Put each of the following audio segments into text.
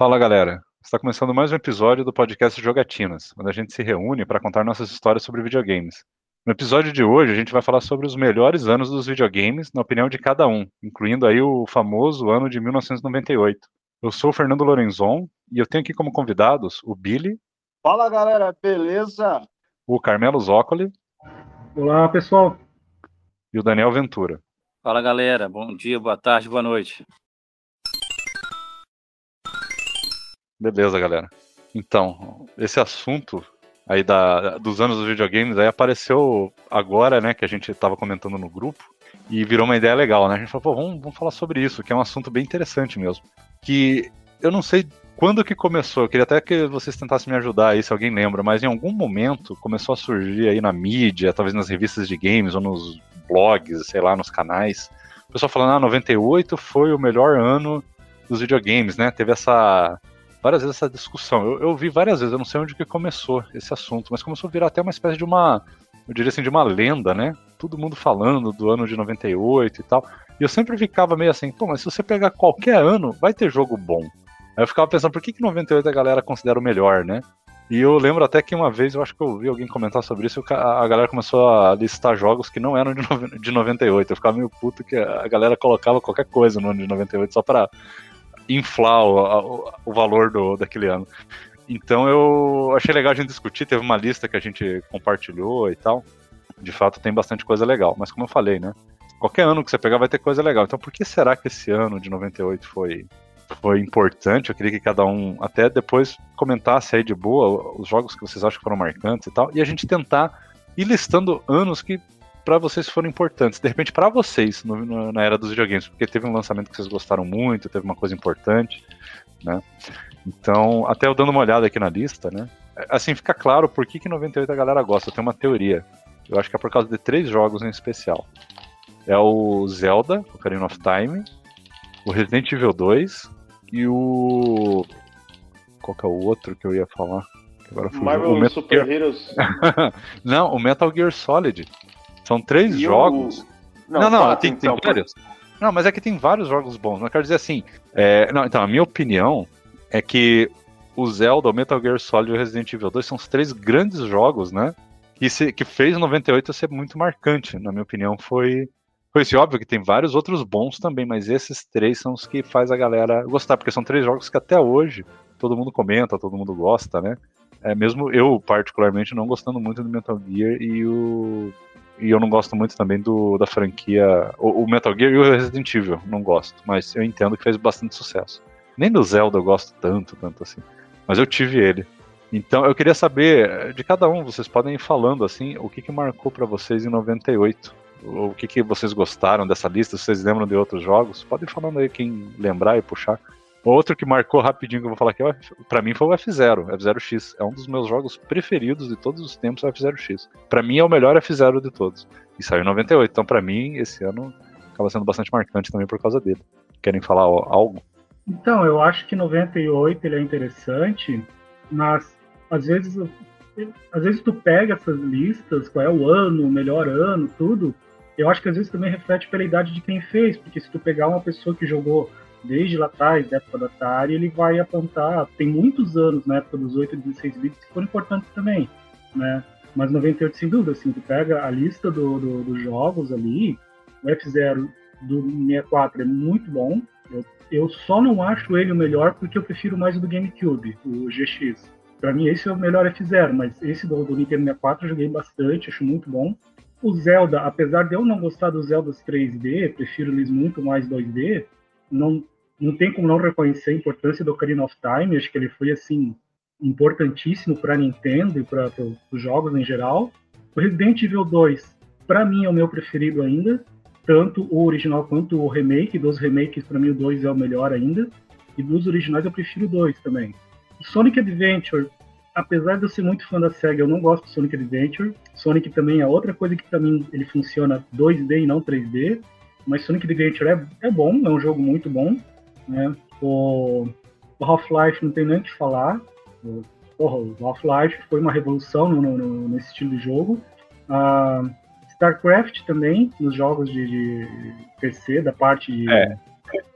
Fala galera, está começando mais um episódio do podcast Jogatinas, onde a gente se reúne para contar nossas histórias sobre videogames. No episódio de hoje a gente vai falar sobre os melhores anos dos videogames, na opinião de cada um, incluindo aí o famoso ano de 1998. Eu sou o Fernando Lorenzon e eu tenho aqui como convidados o Billy. Fala galera, beleza? O Carmelo Zócoli. Olá pessoal. E o Daniel Ventura. Fala galera, bom dia, boa tarde, boa noite. Beleza, galera. Então, esse assunto aí da, dos anos dos videogames aí apareceu agora, né, que a gente estava comentando no grupo e virou uma ideia legal, né? A gente falou, pô, vamos, vamos falar sobre isso, que é um assunto bem interessante mesmo. Que eu não sei quando que começou, eu queria até que vocês tentassem me ajudar aí, se alguém lembra, mas em algum momento começou a surgir aí na mídia, talvez nas revistas de games ou nos blogs, sei lá, nos canais, o pessoal falando, ah, 98 foi o melhor ano dos videogames, né? Teve essa várias vezes essa discussão. Eu, eu vi várias vezes, eu não sei onde que começou esse assunto, mas começou a virar até uma espécie de uma, eu diria assim, de uma lenda, né? Todo mundo falando do ano de 98 e tal. E eu sempre ficava meio assim, pô, mas se você pegar qualquer ano, vai ter jogo bom. Aí eu ficava pensando, por que, que 98 a galera considera o melhor, né? E eu lembro até que uma vez, eu acho que eu ouvi alguém comentar sobre isso, a galera começou a listar jogos que não eram de 98. Eu ficava meio puto que a galera colocava qualquer coisa no ano de 98 só pra inflar o, o valor do, daquele ano. Então eu achei legal a gente discutir, teve uma lista que a gente compartilhou e tal. De fato tem bastante coisa legal, mas como eu falei, né? Qualquer ano que você pegar vai ter coisa legal. Então por que será que esse ano de 98 foi foi importante? Eu queria que cada um até depois comentasse aí de boa os jogos que vocês acham que foram marcantes e tal, e a gente tentar ir listando anos que para vocês foram importantes, de repente para vocês no, no, na era dos videogames, porque teve um lançamento que vocês gostaram muito, teve uma coisa importante, né? Então, até eu dando uma olhada aqui na lista, né? Assim, fica claro por que, que 98 a galera gosta. Tem uma teoria. Eu acho que é por causa de três jogos em especial. É o Zelda, o Ocarina of Time, o Resident Evil 2 e o. Qual que é o outro que eu ia falar? Agora Marvel o Super Gear... Heroes. Não, o Metal Gear Solid. São três e jogos. O... Não, não, não tem, tem vários. Não, mas é que tem vários jogos bons. Mas quero dizer assim. É... Não, então, a minha opinião é que o Zelda, o Metal Gear Solid e o Resident Evil 2 são os três grandes jogos, né? Que, se, que fez 98 ser muito marcante. Na minha opinião, foi. Foi esse óbvio que tem vários outros bons também, mas esses três são os que faz a galera gostar, porque são três jogos que até hoje todo mundo comenta, todo mundo gosta, né? É, mesmo eu, particularmente, não gostando muito do Metal Gear e o e eu não gosto muito também do, da franquia. O, o, Metal Gear e o Resident Evil, não gosto. Mas eu entendo que fez bastante sucesso. Nem do Zelda eu gosto tanto, tanto assim. Mas eu tive ele. Então eu queria saber de cada um, vocês podem ir falando assim, o que, que marcou para vocês em 98? O que, que vocês gostaram dessa lista? Vocês lembram de outros jogos? Podem falando aí quem lembrar e puxar. Outro que marcou rapidinho que eu vou falar aqui, para mim foi o F0, F0X. É um dos meus jogos preferidos de todos os tempos, o F0X. Para mim é o melhor F0 de todos. E saiu em 98, então para mim esse ano acaba sendo bastante marcante também por causa dele. Querem falar algo? Então, eu acho que 98 ele é interessante, mas às vezes às vezes tu pega essas listas, qual é o ano, o melhor ano, tudo, eu acho que às vezes também reflete pela idade de quem fez, porque se tu pegar uma pessoa que jogou desde lá atrás, da época da Atari, ele vai apontar, tem muitos anos na época dos 8 e 16 bits que foram importantes também, né? Mas 98 sem dúvida, assim, tu pega a lista do, do, dos jogos ali, o F0 do 64 é muito bom, eu, eu só não acho ele o melhor porque eu prefiro mais o do GameCube, o GX. Para mim esse é o melhor F0, mas esse do, do Nintendo 64 eu joguei bastante, acho muito bom. O Zelda, apesar de eu não gostar dos Zeldas 3D, prefiro eles muito mais 2D, não, não tem como não reconhecer a importância do Ocarina of Time. Acho que ele foi assim importantíssimo para Nintendo e para os jogos em geral. O Resident Evil 2, para mim, é o meu preferido ainda. Tanto o original quanto o remake. Dos remakes, para mim, o 2 é o melhor ainda. E dos originais, eu prefiro o 2 também. O Sonic Adventure, apesar de eu ser muito fã da SEGA, eu não gosto do Sonic Adventure. Sonic também é outra coisa que, para mim, ele funciona 2D e não 3D. Mas Sonic Adventure é, é bom, é um jogo muito bom. Né? O, o Half-Life não tem nem o que falar. O, porra, o Half-Life foi uma revolução no, no, nesse estilo de jogo. Uh, StarCraft também, nos jogos de, de, PC, da parte de. É.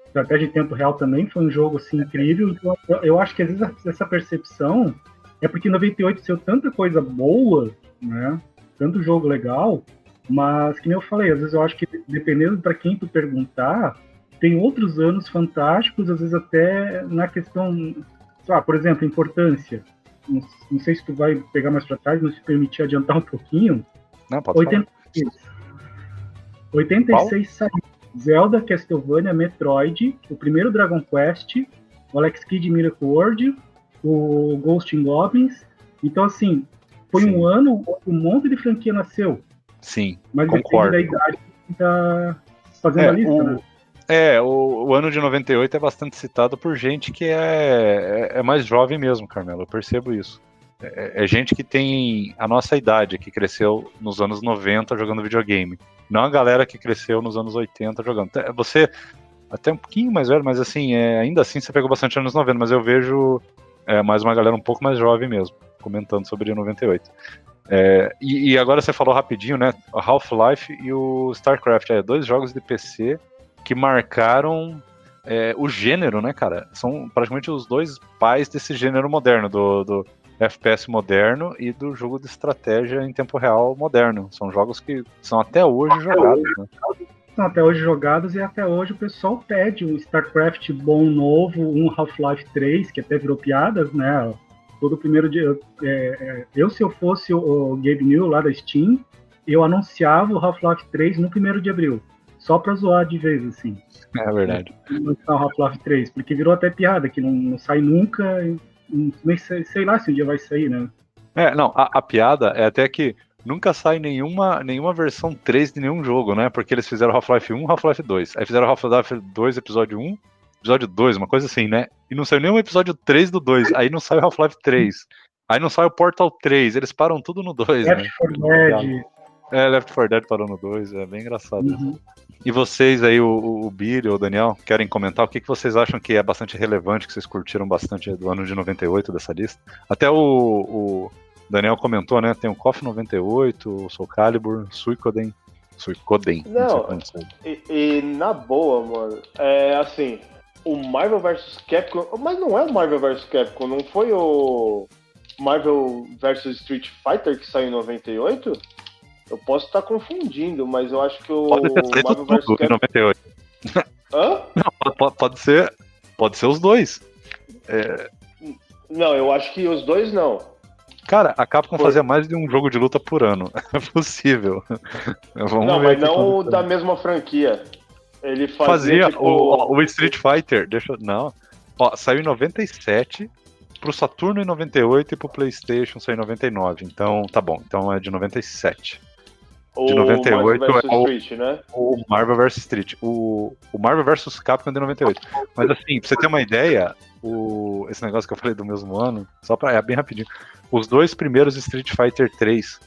estratégia em tempo real também foi um jogo assim incrível. Então, eu, eu acho que às vezes essa percepção é porque 98 saiu tanta coisa boa, né? Tanto jogo legal, mas que nem eu falei, às vezes eu acho que dependendo para quem tu perguntar, tem outros anos fantásticos, às vezes até na questão, por exemplo, importância. Não, não, sei se tu vai pegar mais para trás, mas se permitir adiantar um pouquinho. Não, pode 86. Falar. 86 saiu Zelda, Castlevania, Metroid, o primeiro Dragon Quest, o Alex Kidd Miracle World, o Ghost in Goblins. Então, assim, foi Sim. um ano onde um monte de franquia nasceu. Sim, Mas concordo. da idade que tá fazendo é, a lista, o, né? É, o, o, ano de 98 é bastante citado por gente que é, é, é mais jovem mesmo, Carmelo, eu percebo isso. É, é, gente que tem a nossa idade, que cresceu nos anos 90 jogando videogame. Não a galera que cresceu nos anos 80 jogando. Você, até um pouquinho mais velho, mas assim, é, ainda assim você pegou bastante anos 90, mas eu vejo é, mais uma galera um pouco mais jovem mesmo, comentando sobre 98. É, e, e, agora você falou rapidinho, né? Half-Life e o StarCraft, é, dois jogos de PC que marcaram é, o gênero, né, cara? São praticamente os dois pais desse gênero moderno, do, do FPS moderno e do jogo de estratégia em tempo real moderno. São jogos que são até hoje jogados, né? São até hoje jogados e até hoje o pessoal pede um StarCraft bom novo, um Half-Life 3, que até virou piadas, né? Todo primeiro dia. É, é, eu, se eu fosse o, o Gabe New lá da Steam, eu anunciava o Half-Life 3 no primeiro de abril. Só pra zoar de vez, assim. É verdade. o Half-Life 3, porque virou até piada, que não, não sai nunca nem sei, sei, lá se um dia vai sair, né? É, não, a, a, piada é até que nunca sai nenhuma, nenhuma versão 3 de nenhum jogo, né? Porque eles fizeram Half-Life 1 Half-Life 2. Aí fizeram Half-Life 2 episódio 1, episódio 2, uma coisa assim, né? E não saiu nenhum episódio 3 do 2. Aí não sai o Half-Life 3. Aí não sai o Portal 3. Eles param tudo no 2, Left né? 4 Dead. É, Left 4 Dead parou no 2, é bem engraçado. Uhum. E vocês aí, o, o Billy ou o Daniel, querem comentar o que, que vocês acham que é bastante relevante, que vocês curtiram bastante do ano de 98 dessa lista? Até o, o Daniel comentou, né? Tem o KOF 98, o Soul Calibur, Suicoden. Suicoden. Não, não e, e, na boa, mano, é assim, o Marvel vs Capcom, mas não é o Marvel vs Capcom, não foi o Marvel vs Street Fighter que saiu em 98? Eu posso estar confundindo, mas eu acho que o pode ter Marvel vs Capcom... 98. Hã? Não, pode, pode, ser, pode ser os dois. É... Não, eu acho que os dois não. Cara, a Capcom por... fazia mais de um jogo de luta por ano. É possível. Vamos não, mas não da mesma franquia. Ele fazia, fazia tipo... o, o Street Fighter. Deixa, não. Ó, saiu em 97, pro Saturno em 98 e pro PlayStation saiu em 99. Então, tá bom. Então é de 97 de 98 Marvel é o, Street, né? o Marvel vs Street. O, o Marvel vs Capcom é de 98. Mas assim, pra você ter uma ideia, o, esse negócio que eu falei do mesmo ano, só pra. É bem rapidinho. Os dois primeiros Street Fighter 3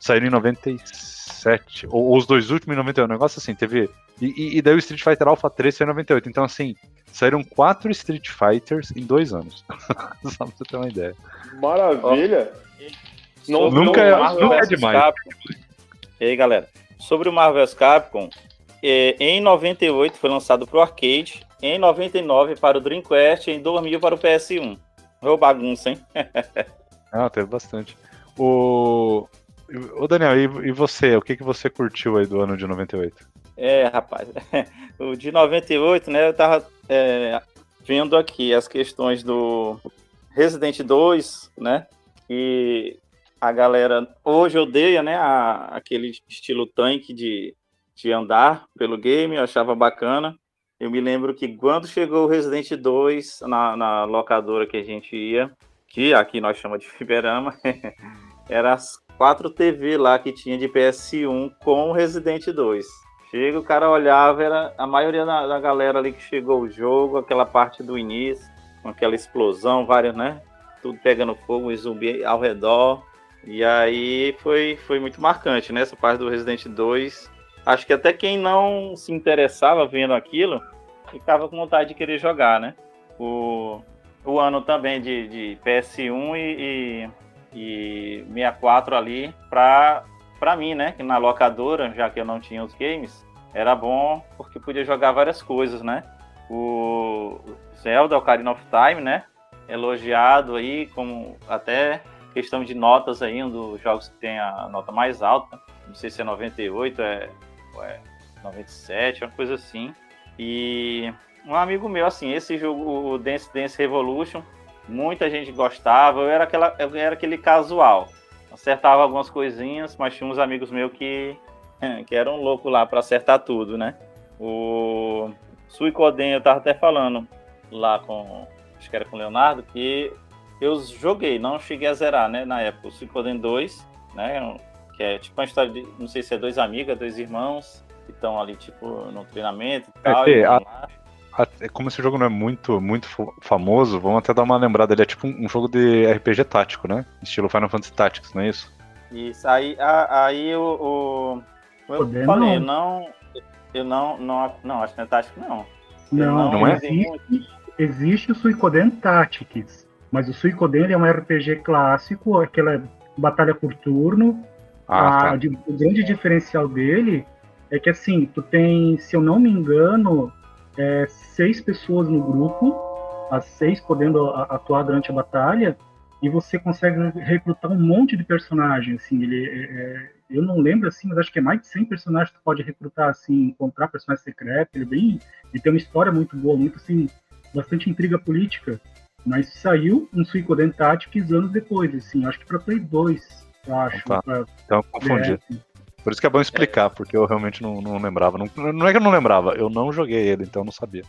saíram em 97. Ou, ou os dois últimos em 98. Um negócio assim, teve. E, e, daí o Street Fighter Alpha 3 saiu em 98. Então, assim, saíram quatro Street Fighters em dois anos. Só pra você ter uma ideia. Maravilha! Não, nunca, é, nunca é demais. Capcom. E aí, galera? Sobre o Marvel vs Capcom, é, em 98 foi lançado para o arcade, em 99 para o Dreamcast e em 2000 para o PS1. Ô bagunça, hein? ah, teve bastante. O, o Daniel, e, e, você? O que, que você curtiu aí do ano de 98? É, rapaz, o de 98, né, eu tava é, vendo aqui as questões do Resident 2, né, e a galera hoje odeia, né, a, aquele estilo tanque de, de andar pelo game, eu achava bacana. Eu me lembro que quando chegou o Resident 2 na, na locadora que a gente ia, que aqui nós chamamos de Fiberama, era as quatro TV lá que tinha de PS1 com o Resident 2. Chega, o cara olhava, era a maioria da, da galera ali que chegou o jogo, aquela parte do início, com aquela explosão, várias, né? Tudo pegando fogo e zumbi ao redor. E aí foi, foi muito marcante, né? Essa parte do Resident 2. Acho que até quem não se interessava vendo aquilo ficava com vontade de querer jogar, né? O, o ano também de, de PS1 e, e, e 64 ali pra, pra mim, né? Que na locadora, já que eu não tinha os games, era bom porque podia jogar várias coisas, né? o Zelda Ocarina of Time, né? Elogiado aí, como até questão de notas um dos jogos que tem a nota mais alta. Não sei se é 98, é, é 97, uma coisa assim. E um amigo meu, assim, esse jogo, o Dance Dance Revolution, muita gente gostava. Eu era, aquela, eu era aquele casual. Acertava algumas coisinhas, mas tinha uns amigos meus que, que eram loucos lá para acertar tudo, né? O Suicoden, eu tava até falando lá com. Acho que era com o Leonardo, que eu joguei, não cheguei a zerar, né? Na época, o Suicoden 2, né? Que é tipo uma história de. Não sei se é dois amigas, dois irmãos, que estão ali, tipo, no treinamento e tal. É, e a, a, é como esse jogo não é muito, muito famoso, vamos até dar uma lembrada. Ele é tipo um, um jogo de RPG tático, né? Estilo Final Fantasy Tactics, não é isso? Isso, aí, a, aí o. o eu Poder falei, não. não. Eu não, não. Não, acho que não é tático, não. Não, não, não é? Existe, existe o Suicoden Tactics, mas o Suicoden é um RPG clássico, aquela batalha por turno. Ah, a, tá. o grande diferencial dele é que assim, tu tem, se eu não me engano, é, seis pessoas no grupo, as seis podendo atuar durante a batalha, e você consegue recrutar um monte de personagens, assim, ele é, é, eu não lembro assim, mas acho que é mais de 100 personagens que tu pode recrutar assim, encontrar personagens secretos, ele é bem, ele tem uma história muito boa, muito assim, bastante intriga política, mas saiu um Suicoden Tactics anos depois, assim, acho que para Play 2, eu acho. Tá. Então confundi. Por isso que é bom explicar, porque eu realmente não, não lembrava. Não, não é que eu não lembrava, eu não joguei ele, então eu não sabia.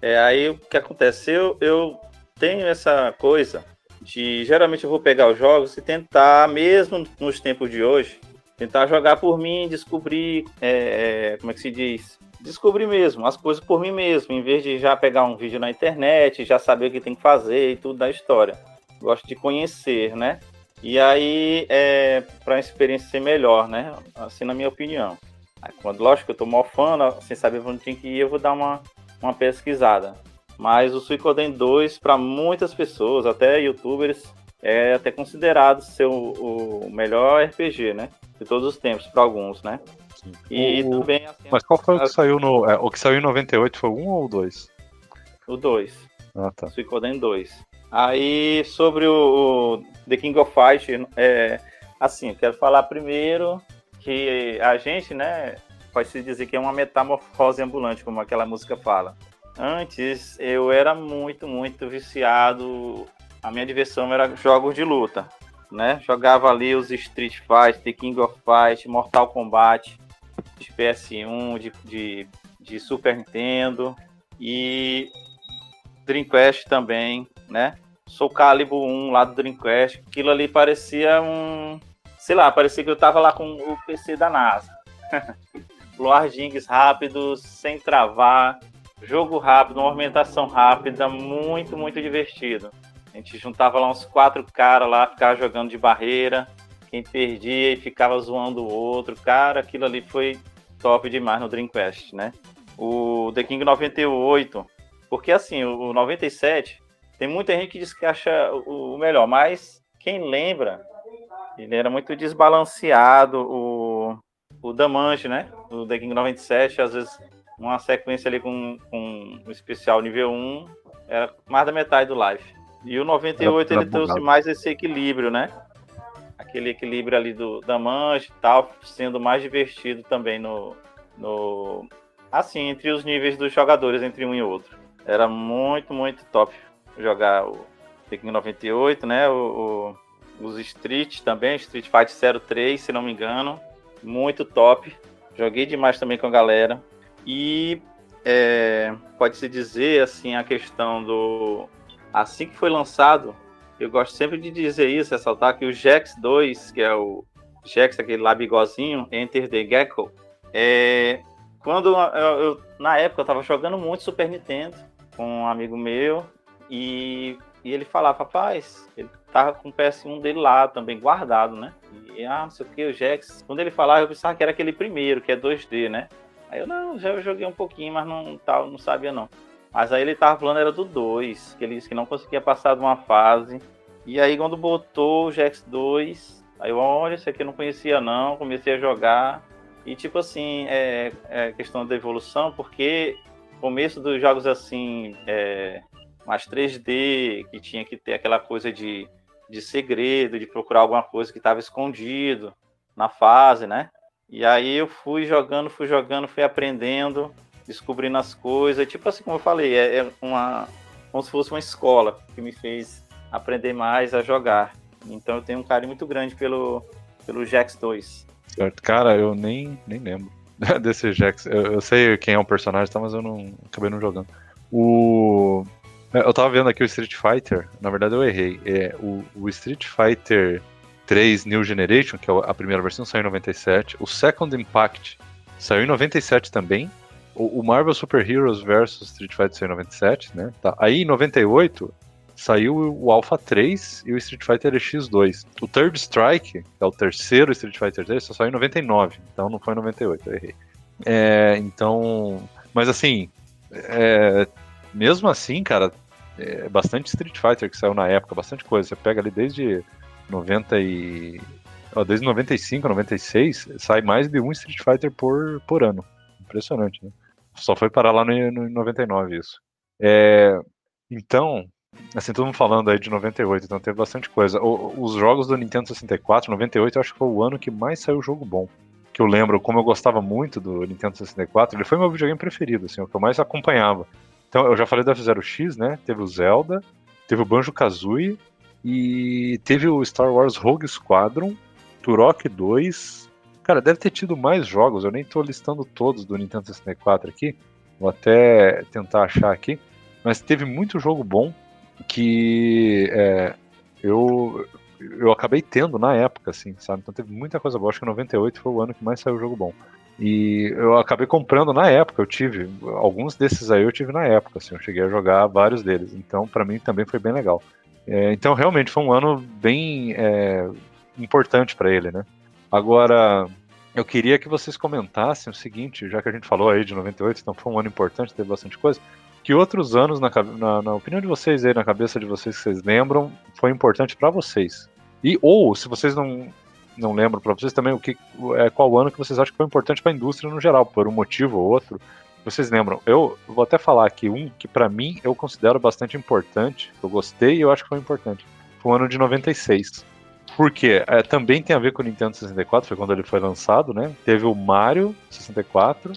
É, aí o que aconteceu, eu tenho essa coisa de geralmente eu vou pegar os jogos e tentar, mesmo nos tempos de hoje, tentar jogar por mim, descobrir, é, é, como é que se diz? Descobrir mesmo as coisas por mim mesmo, em vez de já pegar um vídeo na internet, já saber o que tem que fazer e tudo da história. Gosto de conhecer, né? E aí, é, para a experiência ser melhor, né? Assim, na minha opinião. Quando, lógico, eu tô mofando, sem saber onde tem que ir, eu vou dar uma, uma pesquisada. Mas o Suicoden 2, para muitas pessoas, até youtubers, é até considerado ser o, o melhor RPG, né? De todos os tempos, para alguns, né? E, o... também. Assim, Mas qual foi o que saiu no. É, o que saiu em 98 foi 1 ou 2? O 2. Ah, tá. Suicoden 2. Aí, sobre o, o The King of Fight, é, assim, eu quero falar primeiro que a gente, né, pode se dizer que é uma metamorfose ambulante, como aquela música fala. Antes, eu era muito, muito viciado, a minha diversão era jogos de luta, né? Jogava ali os Street Fight, The King of Fight, Mortal Kombat, de PS1, de, de, de Super Nintendo e Dreamcast também, né? Soul Calibur 1 lá do Dreamcast, aquilo ali parecia um. Sei lá, parecia que eu tava lá com o PC da NASA. Loardings rápidos, sem travar, jogo rápido, movimentação rápida, muito, muito divertido. A gente juntava lá uns quatro caras lá, ficava jogando de barreira, quem perdia e ficava zoando o outro. Cara, aquilo ali foi top demais no Dreamcast, né? O The King 98, porque assim, o 97 tem muita gente que diz que acha o melhor, mas quem lembra, ele era muito desbalanceado, o, o Damanche, né? O The King 97, às vezes uma sequência ali com, com um especial nível 1 era mais da metade do live. E o 98 ele trouxe mais esse equilíbrio, né? Aquele equilíbrio ali do Damanche e tal, sendo mais divertido também no, no. Assim, entre os níveis dos jogadores, entre um e outro. Era muito, muito top jogar o Tekken 98, né? O, o, os Street também, Street Fighter 03, se não me engano. Muito top. Joguei demais também com a galera. E é, pode-se dizer, assim, a questão do... Assim que foi lançado, eu gosto sempre de dizer isso, ressaltar que o Jax 2, que é o Jax, aquele lá bigozinho, Enter the Gecko, é, quando eu, eu, na época eu tava jogando muito Super Nintendo com um amigo meu e, e ele falava, rapaz, ele tava com o PS1 dele lá também guardado, né? E, ah, não sei o que, o Jax. Quando ele falava, eu pensava que era aquele primeiro, que é 2D, né? Aí eu, não, já joguei um pouquinho, mas não, tal, não sabia não. Mas aí ele tava falando, era do 2, que ele disse que não conseguia passar de uma fase. E aí quando botou o Jax 2, aí eu, olha, isso aqui eu não conhecia não, comecei a jogar. E tipo assim, é, é questão da evolução, porque começo dos jogos assim, é, mais 3D, que tinha que ter aquela coisa de, de segredo, de procurar alguma coisa que estava escondido na fase, né? E aí eu fui jogando, fui jogando, fui aprendendo, descobrindo as coisas. Tipo assim, como eu falei, é, é uma. como se fosse uma escola que me fez aprender mais a jogar. Então eu tenho um carinho muito grande pelo, pelo Jax 2. Certo. Cara, eu nem, nem lembro desse Jax. Eu, eu, sei quem é o personagem, tá, mas eu não acabei não jogando. O. É, eu tava vendo aqui o Street Fighter, na verdade eu errei. É, o, o Street Fighter 3 New Generation, que é a primeira versão, saiu em 97. O Second Impact saiu em 97 também. O, Marvel Super Heroes vs Street Fighter saiu em 97, né? Tá. Aí em 98 saiu o Alpha 3 e o Street Fighter X2. O Third Strike, que é o terceiro Street Fighter 3, só saiu em 99, então não foi em 98, eu errei. É, então, mas assim, é, mesmo assim, cara, é bastante Street Fighter que saiu na época, bastante coisa. Você pega ali desde 90 e desde 95, 96, sai mais de um Street Fighter por, por ano. Impressionante, né? Só foi parar lá no, no 99 isso. É, então, assim, todo mundo falando aí de 98, então teve bastante coisa. O, os jogos do Nintendo 64, 98, eu acho que foi o ano que mais saiu jogo bom. Que eu lembro, como eu gostava muito do Nintendo 64, ele foi meu videogame preferido, assim, o que eu mais acompanhava. Então, eu já falei do F-Zero-X, né? Teve o Zelda, teve o Banjo-Kazooie e teve o Star Wars Rogue Squadron, Turok 2. Cara, deve ter tido mais jogos, eu nem tô listando todos do Nintendo 64 aqui. Vou até tentar achar aqui. Mas teve muito jogo bom que é, eu, eu acabei tendo na época, assim, sabe? Então teve muita coisa boa. Acho que 98 foi o ano que mais saiu jogo bom. E eu acabei comprando na época, eu tive. Alguns desses aí eu tive na época, assim, eu cheguei a jogar vários deles. Então, para mim também foi bem legal. É, então, realmente foi um ano bem é, importante para ele, né? Agora, eu queria que vocês comentassem o seguinte, já que a gente falou aí de 98, então foi um ano importante, teve bastante coisa. Que outros anos, na, na, na opinião de vocês aí, na cabeça de vocês que vocês lembram, foi importante para vocês? E ou, se vocês não, não lembro para vocês também o que é qual ano que vocês acham que foi importante para a indústria no geral, por um motivo ou outro. Vocês lembram? Eu vou até falar aqui um que para mim eu considero bastante importante, eu gostei e eu acho que foi importante. Foi o ano de 96. Por quê? É, também tem a ver com o Nintendo 64, foi quando ele foi lançado, né? Teve o Mario 64,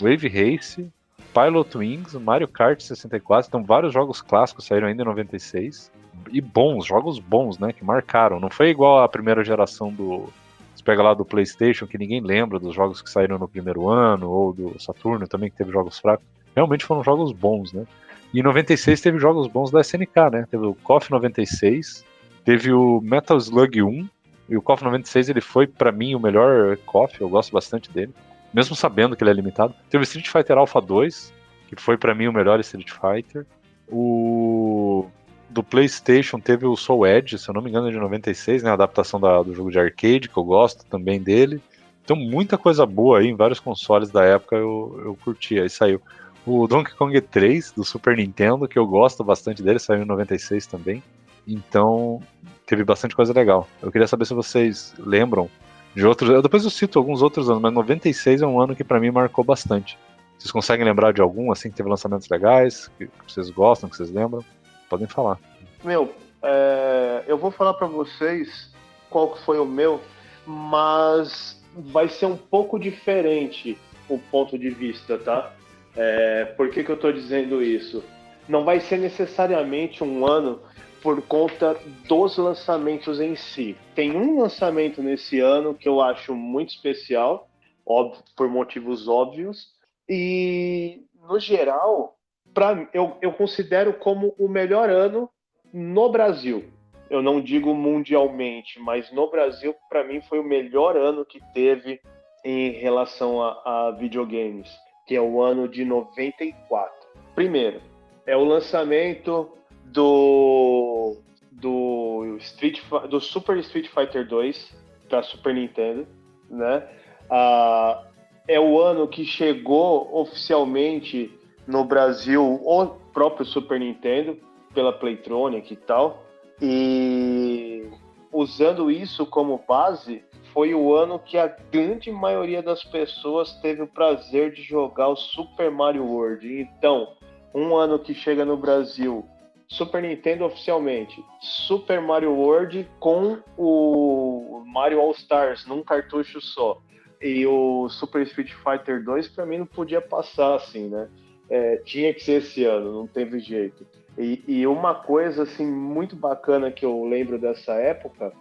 Wave Race, Pilot Wings, Mario Kart 64, então vários jogos clássicos saíram ainda em 96 e bons, jogos bons, né? Que marcaram. Não foi igual a primeira geração do. Você pega lá do PlayStation, que ninguém lembra dos jogos que saíram no primeiro ano, ou do Saturno também, que teve jogos fracos. Realmente foram jogos bons, né? E em 96 teve jogos bons da SNK, né? Teve o KOF 96, teve o Metal Slug 1, e o KOF 96 ele foi para mim o melhor KOF, eu gosto bastante dele, mesmo sabendo que ele é limitado. Teve o Street Fighter Alpha 2, que foi para mim o melhor Street Fighter. O do PlayStation teve o Soul Edge, se eu não me engano, é de 96, né? A adaptação da, do jogo de arcade, que eu gosto também dele. Então, muita coisa boa aí em vários consoles da época eu, eu curti. Aí saiu o Donkey Kong 3 do Super Nintendo, que eu gosto bastante dele, saiu em 96 também. Então, teve bastante coisa legal. Eu queria saber se vocês lembram de outros. Eu depois eu cito alguns outros anos, mas 96 é um ano que para mim marcou bastante. Vocês conseguem lembrar de algum assim que teve lançamentos legais, que vocês gostam, que vocês lembram? Podem falar. Meu, é, eu vou falar para vocês qual foi o meu, mas vai ser um pouco diferente o ponto de vista, tá? É, por que, que eu estou dizendo isso? Não vai ser necessariamente um ano por conta dos lançamentos em si. Tem um lançamento nesse ano que eu acho muito especial, óbvio, por motivos óbvios, e no geral pra, eu, eu considero como o melhor ano no Brasil. Eu não digo mundialmente, mas no Brasil, para mim, foi o melhor ano que teve em relação a, a videogames, que é o ano de 94. Primeiro, é o lançamento do do Street do Super Street Fighter 2 para Super Nintendo, né? Ah, é o ano que chegou oficialmente no Brasil o próprio Super Nintendo, pela Playtronic e tal. E usando isso como base, foi o ano que a grande maioria das pessoas teve o prazer de jogar o Super Mario World. Então, um ano que chega no Brasil Super Nintendo oficialmente, Super Mario World com o Mario All Stars num cartucho só. E o Super Street Fighter 2 para mim não podia passar assim, né? É, tinha que ser esse ano, não teve jeito. E, e, uma coisa assim muito bacana que eu lembro dessa época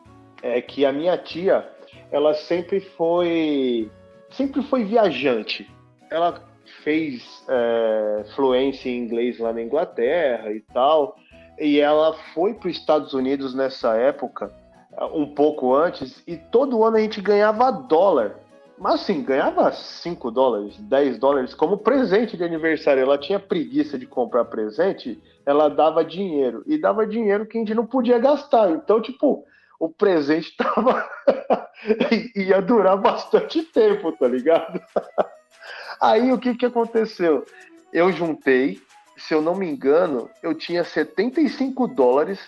é que a minha tia, ela sempre foi sempre foi viajante. Ela fez é, fluência em inglês lá na Inglaterra e tal, e ela foi para os Estados Unidos nessa época, um pouco antes, e todo ano a gente ganhava dólar. Mas assim, ganhava 5 dólares, 10 dólares como presente de aniversário. Ela tinha preguiça de comprar presente, ela dava dinheiro. E dava dinheiro que a gente não podia gastar. Então, tipo, o presente tava. ia durar bastante tempo, tá ligado? Aí o que, que aconteceu? Eu juntei, se eu não me engano, eu tinha 75 dólares.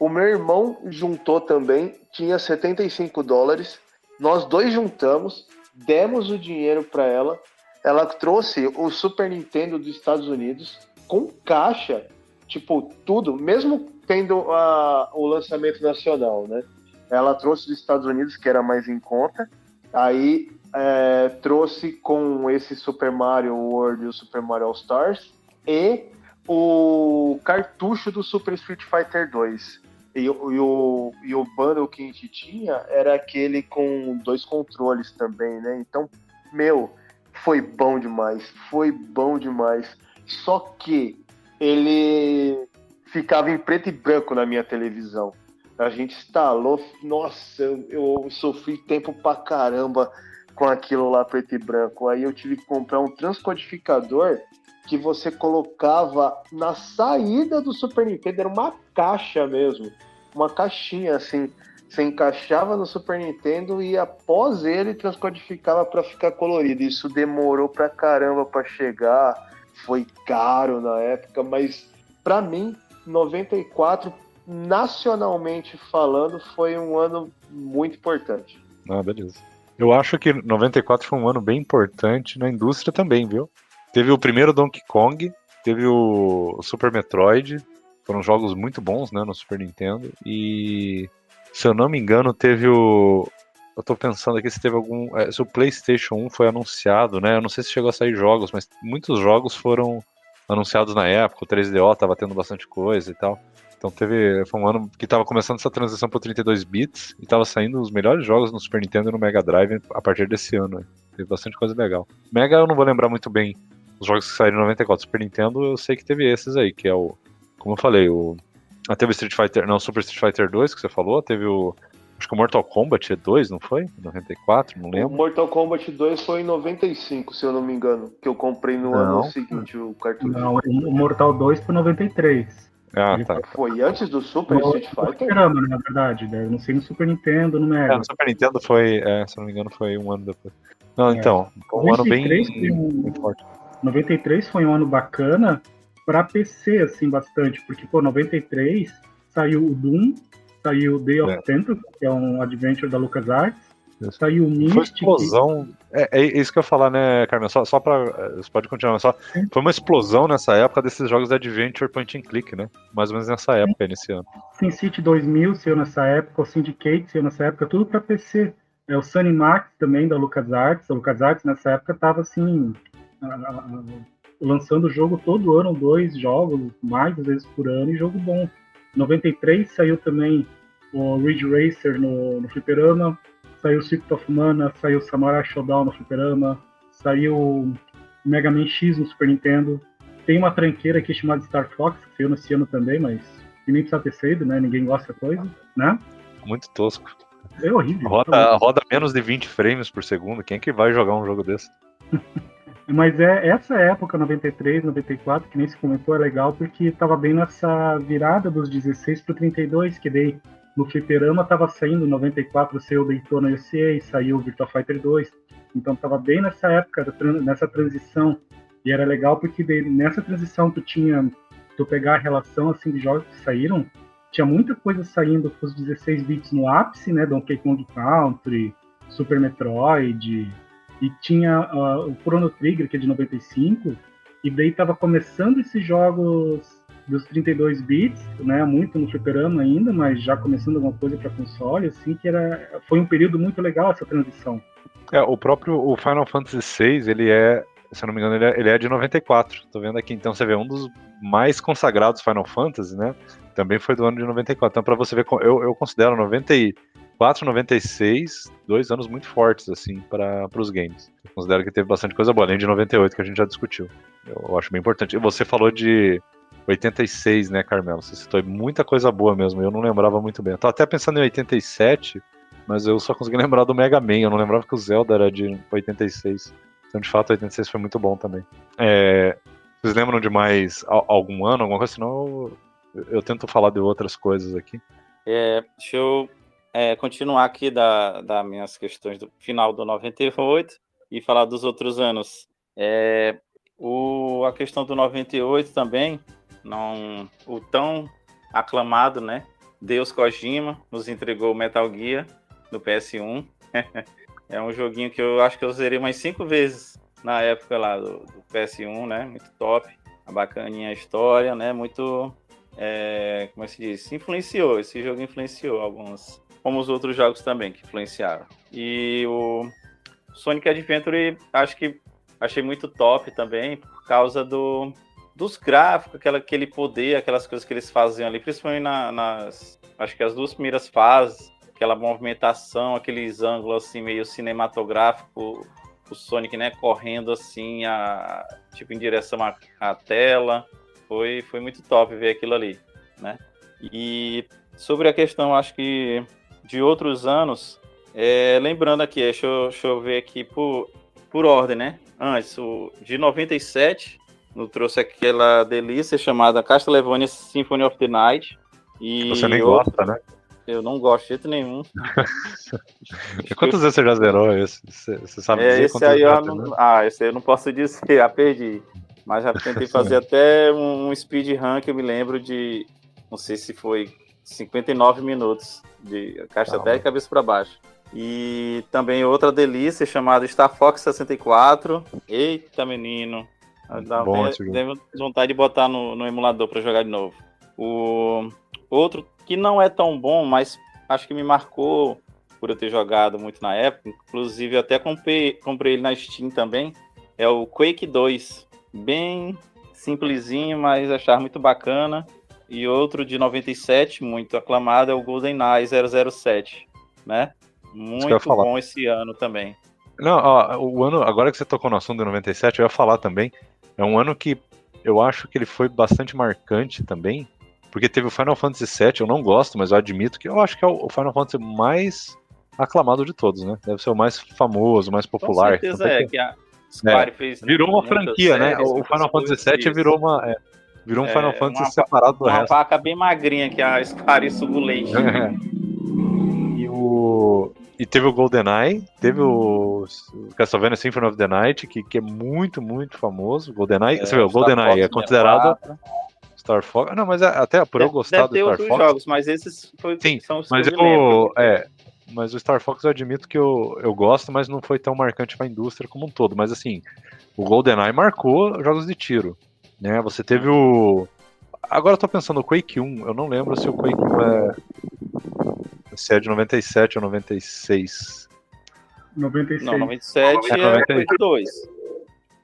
O meu irmão juntou também, tinha 75 dólares. Nós dois juntamos, demos o dinheiro para ela. Ela trouxe o Super Nintendo dos Estados Unidos com caixa, tipo, tudo, mesmo tendo a, o lançamento nacional, né? Ela trouxe dos Estados Unidos, que era mais em conta. Aí é, trouxe com esse Super Mario World e o Super Mario All Stars e o cartucho do Super Street Fighter 2. E, e, o, e o bundle que a gente tinha era aquele com dois controles também, né? Então, meu, foi bom demais, foi bom demais. Só que ele ficava em preto e branco na minha televisão. A gente instalou, nossa, eu, eu sofri tempo pra caramba com aquilo lá preto e branco. Aí eu tive que comprar um transcodificador que você colocava na saída do Super Nintendo, era uma caixa mesmo, uma caixinha assim. Você encaixava no Super Nintendo e após ele transcodificava para ficar colorido. Isso demorou pra caramba para chegar, foi caro na época, mas para mim 94 nacionalmente falando foi um ano muito importante. Ah, beleza. Eu acho que 94 foi um ano bem importante na indústria também, viu? Teve o primeiro Donkey Kong, teve o Super Metroid, foram jogos muito bons, né, no Super Nintendo. E se eu não me engano, teve o eu tô pensando aqui se teve algum. É, se o PlayStation 1 foi anunciado, né? Eu não sei se chegou a sair jogos, mas muitos jogos foram anunciados na época. O 3DO tava tendo bastante coisa e tal. Então teve. Foi um ano que estava começando essa transição para 32 bits e estava saindo os melhores jogos no Super Nintendo e no Mega Drive a partir desse ano. Teve bastante coisa legal. Mega eu não vou lembrar muito bem os jogos que saíram em 94. Super Nintendo eu sei que teve esses aí, que é o. Como eu falei, o. Ah, teve Street Fighter. Não, Super Street Fighter 2 que você falou, teve o. Acho que o Mortal Kombat 2, não foi? 94, não lembro. O Mortal Kombat 2 foi em 95, se eu não me engano. Que eu comprei no não. ano seguinte o cartucho. Não, o Mortal 2 foi 93. Ah, tá. Foi antes do Super no, Street Fighter? Caramba, na verdade. Né? Não sei no Super Nintendo, no Mega. É, no Super Nintendo foi, é, se não me engano, foi um ano depois. Não, é. então, um ano bem, um, forte. 93 foi um ano bacana para PC, assim, bastante, porque, pô, 93 saiu o Doom, saiu o Day of é. Tentacle, que é um adventure da LucasArts, Saiu Mystic. Foi explosão. É, é, isso que eu ia falar, né, Carmen? Só, só pra. Você pode continuar, só. Foi uma explosão nessa época desses jogos de Adventure Point and Click, né? Mais ou menos nessa época, nesse ano. SimCity 2000 saiu nessa época, o Syndicate saiu nessa época, tudo pra PC. É, o Sunny Max também, da LucasArts. A LucasArts nessa época tava assim. lançando o jogo todo ano, dois jogos, mais vezes por ano, e jogo bom. Em 93 saiu também o Ridge Racer no, no Fliperama, saiu Secret of Mana, saiu Samurai Shodown no Fliperama, saiu Mega Man X no Super Nintendo. Tem uma tranqueira aqui chamada Star Fox, que saiu nesse ano também, mas que nem precisa ter saído, né? Ninguém gosta da coisa, né? Muito tosco. É horrível. Roda, é roda menos de 20 frames por segundo. Quem é que vai jogar um jogo desse? Mas é essa época, 93, 94, que nem se comentou, é legal porque tava bem nessa virada dos 16 pro 32, que daí no fliperama estava saindo 94 o Daytona USA, saiu o Virtua Fighter 2. Então estava bem nessa época, nessa transição. E era legal porque nessa transição tu tinha, tu pegar a relação assim de jogos que saíram, tinha muita coisa saindo com os 16 bits no ápice, né? Donkey Kong Country, Super Metroid, e tinha uh, o Chrono Trigger, que é de 95, e daí tava começando esses jogos dos 32 bits, né, muito no fliperama ainda, mas já começando alguma coisa para console, assim, que era foi um período muito legal essa transição. É, o próprio o Final Fantasy VI, ele é, se eu não me engano, ele é, ele é de 94. Tô vendo aqui, então você vê um dos mais consagrados Final Fantasy, né? Também foi do ano de 94. Então para você ver, eu, eu considero 94, 96 dois anos muito fortes assim para os games. Eu considero que teve bastante coisa boa, além de 98 que a gente já discutiu. Eu, acho bem importante. Você falou de 86, né, Carmelo? Você citou muita coisa boa mesmo, eu não lembrava muito bem. Eu até pensando em 87, mas eu só consegui lembrar do Mega Man, eu não lembrava que o Zelda era de 86. Então, de fato, 86 foi muito bom também. É, vocês lembram de mais algum ano, alguma coisa? Senão eu, eu tento falar de outras coisas aqui. É, deixa eu é, continuar aqui da, das minhas questões do final do 98 e falar dos outros anos. É, o, a questão do 98 também, não o tão aclamado, né? Deus Kojima nos entregou Metal Gear no PS1. é um joguinho que eu acho que eu zerei umas cinco vezes na época lá do, do PS1, né? Muito top, a bacaninha a história, né? Muito, é, como é se diz? Influenciou, esse jogo influenciou alguns, como os outros jogos também que influenciaram. E o Sonic Adventure, acho que achei muito top também por causa do dos gráficos, aquela, aquele poder, aquelas coisas que eles faziam ali, principalmente na, nas. Acho que as duas primeiras fases, aquela movimentação, aqueles ângulos assim, meio cinematográfico, o Sonic, né, correndo assim, a, tipo, em direção à, à tela. Foi, foi muito top ver aquilo ali, né? E sobre a questão, acho que de outros anos, é, lembrando aqui, deixa eu, deixa eu ver aqui por, por ordem, né? Antes, o, de 97, nos trouxe aquela delícia chamada Castlevania Symphony of the Night. E você nem outro, gosta, né? Eu não gosto de jeito nenhum. quantas vezes você já zerou esse? Você, você sabe é, dizer esse aí eu não, Ah, esse aí eu não posso dizer, já perdi. Mas já tentei fazer até um, um speed run que eu me lembro de, não sei se foi 59 minutos de caixa até de cabeça para baixo. E também outra delícia chamada Star Fox 64. Eita, menino. Dá Bom, vontade de botar no, no emulador para jogar de novo. O outro que não é tão bom, mas acho que me marcou por eu ter jogado muito na época. Inclusive, até comprei, comprei ele na Steam também. É o Quake 2. Bem simplesinho, mas achar muito bacana. E outro de 97, muito aclamado, é o GoldenEye 007, né? Muito bom esse ano também. Não, ó, o ano, agora que você tocou no assunto de 97, eu ia falar também. É um ano que eu acho que ele foi bastante marcante também, porque teve o Final Fantasy VII, eu não gosto, mas eu admito que eu acho que é o Final Fantasy mais aclamado de todos, né? Deve ser o mais famoso, mais popular. Com certeza é, que a Square é, fez. Virou uma franquia, né? O Final Fantasy VII virou uma. É, virou um é, Final Fantasy uma, separado do uma resto. Uma faca bem magrinha que a Square suga o leite. e o. E teve o GoldenEye, teve o, o Castlevania Symphony of the Night, que, que é muito, muito famoso. GoldenEye, é, você vê, o GoldenEye é considerado Star Fox. Não, mas é, até por eu gostar do Star Fox. jogos, mas esses foi, Sim, são os mas que eu, é, mas o Star Fox eu admito que eu, eu gosto, mas não foi tão marcante para a indústria como um todo. Mas assim, o GoldenEye marcou jogos de tiro. Né? Você teve o. Agora eu tô pensando no Quake 1, eu não lembro se o Quake 1 é. Se é de 97 ou 96. 96. Não, 97 é, é Quake 2.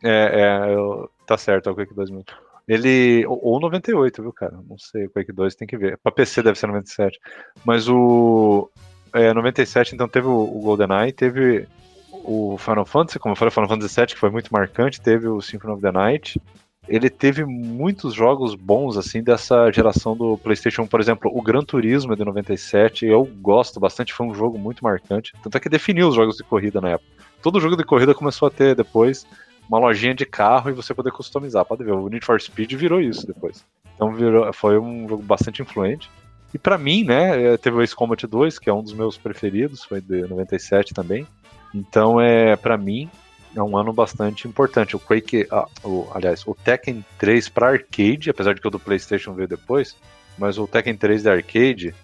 É, é eu... tá certo, é o Quake 2 mesmo. Ele. Ou 98, viu, cara? Não sei, o Quake 2 tem que ver. Pra PC deve ser 97. Mas o. É, 97, então teve o, o GoldenEye, teve o Final Fantasy, como eu falei, o Final Fantasy VII, que foi muito marcante, teve o Symphony of the Night, ele teve muitos jogos bons assim dessa geração do PlayStation, por exemplo, o Gran Turismo de 97, eu gosto bastante, foi um jogo muito marcante, tanto é que definiu os jogos de corrida na época. Todo jogo de corrida começou a ter depois uma lojinha de carro e você poder customizar. Pode ver, o Need for Speed virou isso depois. Então virou, foi um jogo bastante influente. E para mim, né, teve o Ace Combat 2, que é um dos meus preferidos, foi de 97 também. Então é para mim é um ano bastante importante. O Quake, ah, o, aliás, o Tekken 3 para arcade, apesar de que o do PlayStation veio depois, mas o Tekken 3 de arcade,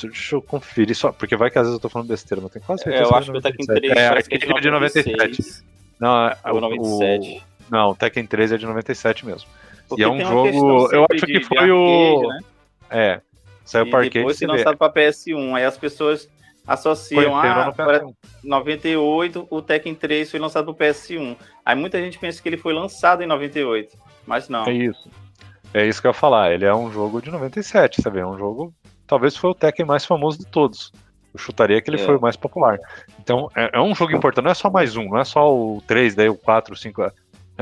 Deixa eu conferir só, porque vai que às vezes eu tô falando besteira, mas tem quase certeza. É, eu acho que o Tekken 3 é, é, de 97. Não, é, o, 97. O, não, o Tekken 3 é de 97 mesmo. Porque e é um jogo. Eu acho que foi arcade, o. Né? É. Saiu para arcade. Depois foi lançado para PS1. Aí as pessoas associam a ah, 98, o Tekken 3 foi lançado para PS1. Aí muita gente pensa que ele foi lançado em 98, mas não. É isso. É isso que eu ia falar. Ele é um jogo de 97, sabe? É um jogo. Talvez foi o Tekken mais famoso de todos. Eu chutaria que ele é. foi o mais popular. Então, é, é, um jogo importante. Não é só mais um, não é só o 3, daí o 4, o 5. Né?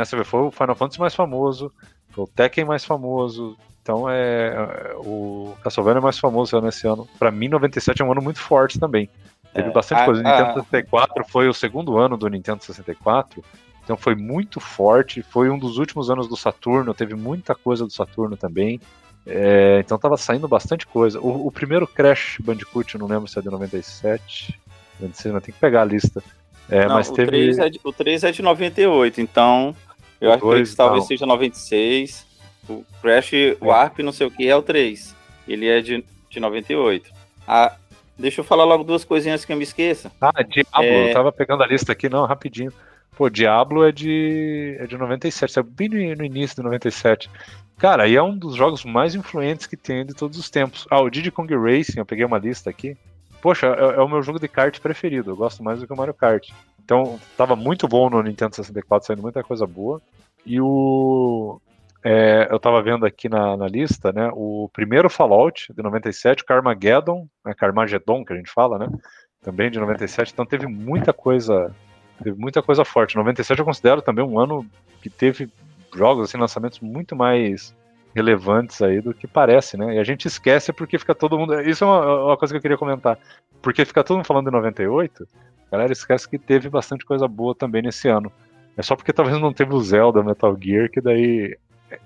Você vê, foi o Final Fantasy mais famoso, foi o Tekken mais famoso. Então, é, o Castlevania é mais famoso nesse ano. Para mim, 97 é um ano muito forte também. Teve é, bastante a, coisa. O Nintendo 64 foi o segundo ano do Nintendo 64. Então foi muito forte. Foi um dos últimos anos do Saturno. Teve muita coisa do Saturno também. É, então tava saindo bastante coisa. O, o, primeiro Crash Bandicoot, não lembro se é de 97. Não sei, mas tem que pegar a lista. É, não, mas o, teve... 3 é de, o 3 é de 98, então eu acho que talvez seja 96. O Crash Warp, não sei o que, é o 3. Ele é de, de 98. Ah, deixa eu falar logo duas coisinhas que eu me esqueça. Ah, Diablo, é... eu tava pegando a lista aqui, não, rapidinho. Pô, Diablo é de, é de 97, é bem no, início de 97. Cara, aí é um dos jogos mais influentes que tem de todos os tempos. Ah, o Diddy Kong Racing, eu peguei uma lista aqui. Poxa, é, é, o meu jogo de kart preferido. Eu gosto mais do que o Mario Kart. Então, tava muito bom no Nintendo 64, saindo muita coisa boa. E o. É, eu tava vendo aqui na, na, lista, né? O primeiro Fallout de 97, Carmageddon, né, Carmageddon que a gente fala, né? Também de 97. Então teve muita coisa. Teve muita coisa forte. 97 eu considero também um ano que teve jogos, assim, lançamentos muito mais relevantes aí do que parece, né? E a gente esquece porque fica todo mundo. Isso é uma, uma, coisa que eu queria comentar. Porque fica todo mundo falando de 98, a galera esquece que teve bastante coisa boa também nesse ano. É só porque talvez não teve o Zelda Metal Gear que daí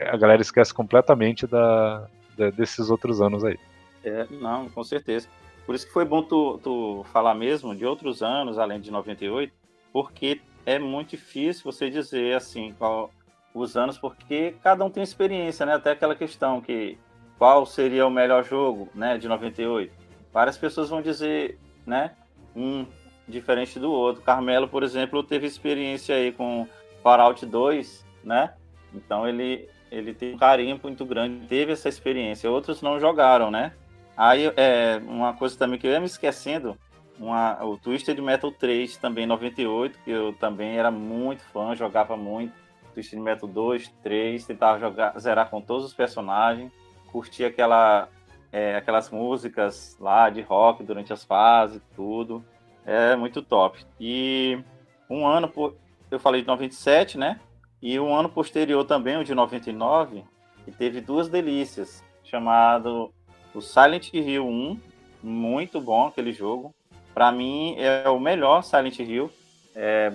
a galera esquece completamente da, da desses outros anos aí. É, não, com certeza. Por isso que foi bom tu, tu falar mesmo de outros anos, além de 98, porque é muito difícil você dizer assim qual os anos, porque cada um tem experiência, né? Até aquela questão que qual seria o melhor jogo, né, de 98. Várias pessoas vão dizer, né, um diferente do outro. Carmelo, por exemplo, teve experiência aí com Fallout 2, né? Então ele ele tem um carinho muito grande, teve essa experiência. Outros não jogaram, né? Aí é uma coisa também que eu ia me esquecendo, uma, o Twisted Metal 3 também 98, que eu também era muito fã, jogava muito Twisted Metal 2, 3, tentava jogar, zerar com todos os personagens, curtia aquela, é, aquelas músicas lá de rock durante as fases, tudo. É muito top. E um ano, eu falei de 97, né? E um ano posterior também, o de 99, que teve duas delícias, chamado o Silent Hill 1, muito bom aquele jogo. Para mim é o melhor Silent Hill, é,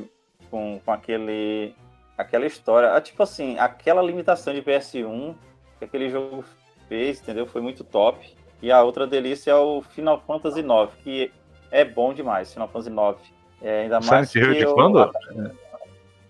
com, com aquele aquela história, ah, tipo assim, aquela limitação de PS1 que aquele jogo fez, entendeu? Foi muito top. E a outra delícia é o Final Fantasy IX, que é bom demais, Final Fantasy IX. É, ainda mais Silent Hill de quando?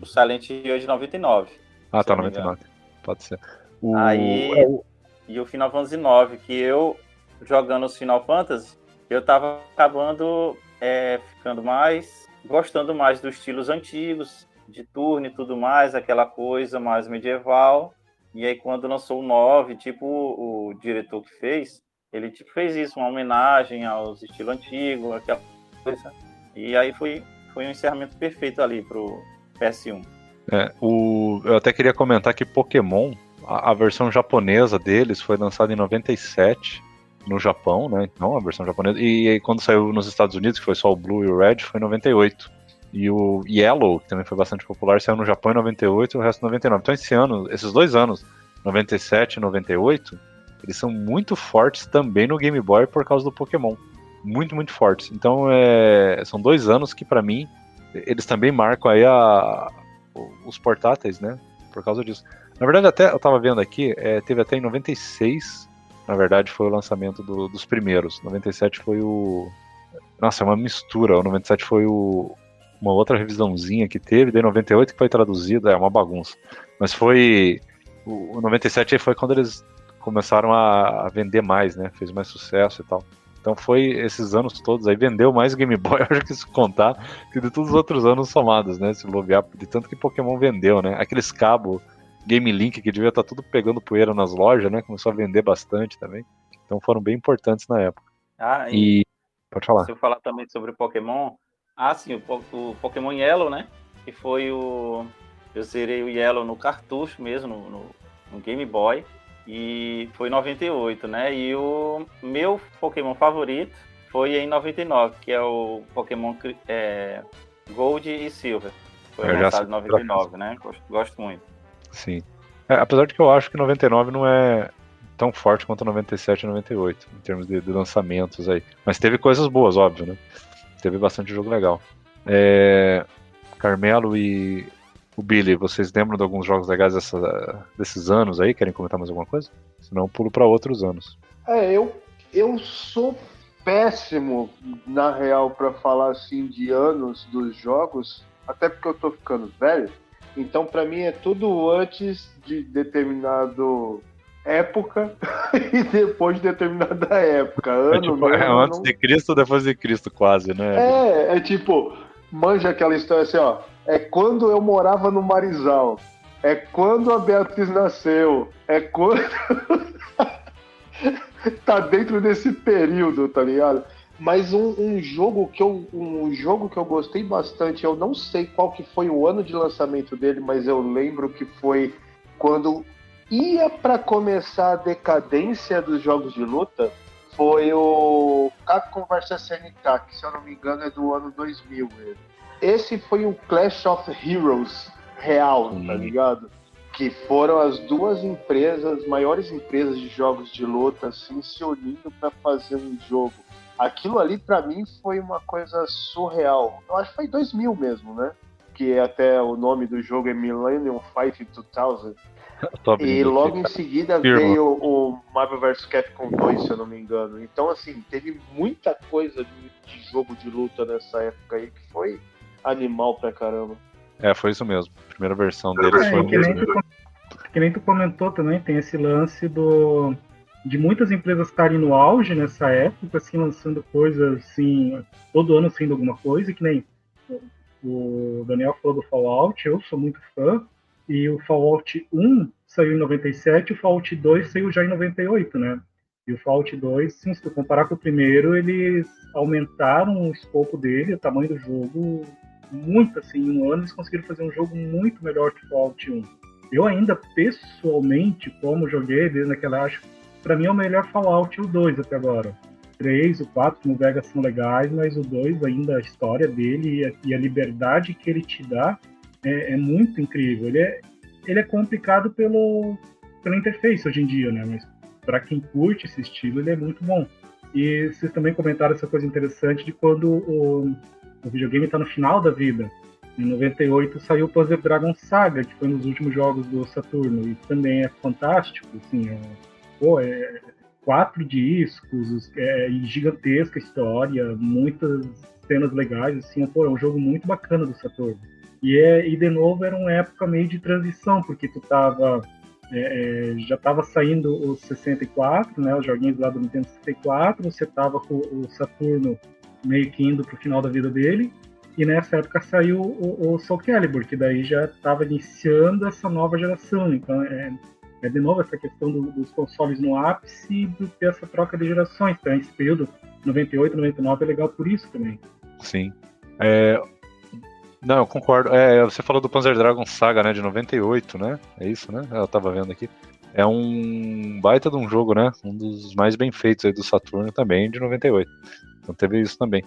O Silent Hill é de 99. Ah, tá, 99. Pode ser. O... Aí, é e o Final Fantasy IX, que eu, jogando os Final Fantasy, eu tava acabando é, ficando mais, gostando mais dos estilos antigos, de turno e tudo mais, aquela coisa mais medieval. E aí, quando lançou o 9, tipo o, o diretor que fez, ele tipo, fez isso, uma homenagem aos estilos antigos, aquela coisa. E aí foi, foi um encerramento perfeito ali pro PS1. É, o, eu até queria comentar que Pokémon, a, a, versão japonesa deles foi lançada em 97 no Japão, né? Então, a versão japonesa. E aí, quando saiu nos Estados Unidos, que foi só o Blue e o Red, foi em 98. E o Yellow, que também foi bastante popular, saiu no Japão em 98 e o resto em 99. Então esse ano, esses dois anos, 97 e 98, eles são muito fortes também no Game Boy por causa do Pokémon. Muito, muito fortes. Então é, são dois anos que para mim eles também marcam aí a, os portáteis, né? Por causa disso. Na verdade, até eu tava vendo aqui, é, teve até em 96, na verdade, foi o lançamento do, dos primeiros. 97 foi o. Nossa, é uma mistura. O 97 foi o, uma outra revisãozinha que teve, de 98 que foi traduzida, é uma bagunça. Mas foi. O, o 97 foi quando eles começaram a, a, vender mais, né? Fez mais sucesso e tal. Então foi esses anos todos aí, vendeu mais Game Boy, acho que se contar, que de todos os outros anos somados, né? Se bobear, de tanto que Pokémon vendeu, né? Aqueles cabos Game Link que devia estar tá tudo pegando poeira nas lojas, né? Começou a vender bastante também. Então foram bem importantes na época. Ah, e, e... pode falar. Se eu falar também sobre Pokémon, ah, sim, o, o, Pokémon Yellow, né? Que foi o. Eu zerei o Yellow no cartucho mesmo, no, no, no Game Boy. E foi em 98, né? E o meu Pokémon favorito foi em 99, que é o Pokémon é, Gold e Silver. Foi eu lançado em 99, né? Gosto, gosto muito. Sim. É, apesar de que eu acho que 99 não é tão forte quanto 97 e 98, em termos de, de lançamentos aí. Mas teve coisas boas, óbvio, né? Teve bastante jogo legal. É, Carmelo e o Billy, vocês lembram de alguns jogos legais dessa, desses anos aí? Querem comentar mais alguma coisa? Senão eu pulo para outros anos. É, eu, eu sou péssimo, na real, para falar assim de anos dos jogos, até porque eu tô ficando velho. Então, para mim, é tudo antes de determinado época e depois de determinada época. Ano, é, tipo, é antes não... de Cristo, depois de Cristo, quase, né? É, é tipo, manja aquela história assim, ó. É quando eu morava no Marizal. É quando a Beatriz nasceu. É quando. tá dentro desse período, tá ligado? Mas um, um, jogo que eu um jogo que eu gostei bastante, eu não sei qual que foi o ano de lançamento dele, mas eu lembro que foi quando ia para começar a decadência dos jogos de luta, foi o Capcom vs SNK, que se eu não me engano é do ano 2000 mesmo. Esse foi um Clash of Heroes real, tá ligado? Que foram as duas empresas, maiores empresas de jogos de luta, assim, se unindo para fazer um jogo aquilo ali para mim foi uma coisa surreal. Eu acho que foi 2000 mesmo, né? Que até o nome do jogo é Millennium Fight 2000. e logo em seguida veio o Marvel vs Capcom 2, se eu não me engano. Então, assim, teve muita coisa de, de jogo de luta nessa época aí que foi animal pra caramba. É, foi isso mesmo. A primeira versão deles é, foi o mesmo. que nem tu comentou também, tem esse lance do de muitas empresas estarem no auge nessa época, assim, lançando coisas assim, todo ano saindo alguma coisa, que nem o Daniel falou do Fallout, eu sou muito fã, e o Fallout 1 saiu em 97, o Fallout 2 saiu já em 98, né? E o Fallout 2, sim, se tu comparar com o primeiro, eles aumentaram o escopo dele, o tamanho do jogo, muito assim, em um ano eles conseguiram fazer um jogo muito melhor que o Fallout 1. Eu ainda, pessoalmente, como joguei desde naquela, acho para mim é o melhor Fallout o 2 até agora. O 3, o 4 no Vegas são legais, mas o 2 ainda, a história dele e a, e a liberdade que ele te dá é, é, muito incrível. Ele é, ele é complicado pelo, pela interface hoje em dia, né? Mas para quem curte esse estilo, ele é muito bom. E vocês também comentaram essa coisa interessante de quando o, o videogame está no final da vida. Em 98 saiu o Puzzle Dragon Saga, que foi um dos últimos jogos do Saturno, e também é fantástico, assim, é pô, é, quatro discos, é, gigantesca história, muitas cenas legais, assim, pô, é um jogo muito bacana do Saturno. E, é, e de novo era uma época meio de transição, porque tu tava é, é já estava saindo o 64, né, os joguinhos lá do Nintendo 64, você tava com o Saturno meio que indo pro final da vida dele, e nessa época saiu o, o Soul Calibur, que daí já estava iniciando essa nova geração, então é, é de novo essa questão do, dos consoles no ápice e ter essa troca de gerações. Então, esse período 98, 99 é legal por isso também. Sim. É... Não, eu concordo. É, você falou do Panzer Dragon Saga, né, de 98, né? É isso, né? Eu tava vendo aqui. É um baita de um jogo, né? Um dos mais bem feitos aí do Saturno também, de 98. Então teve isso também.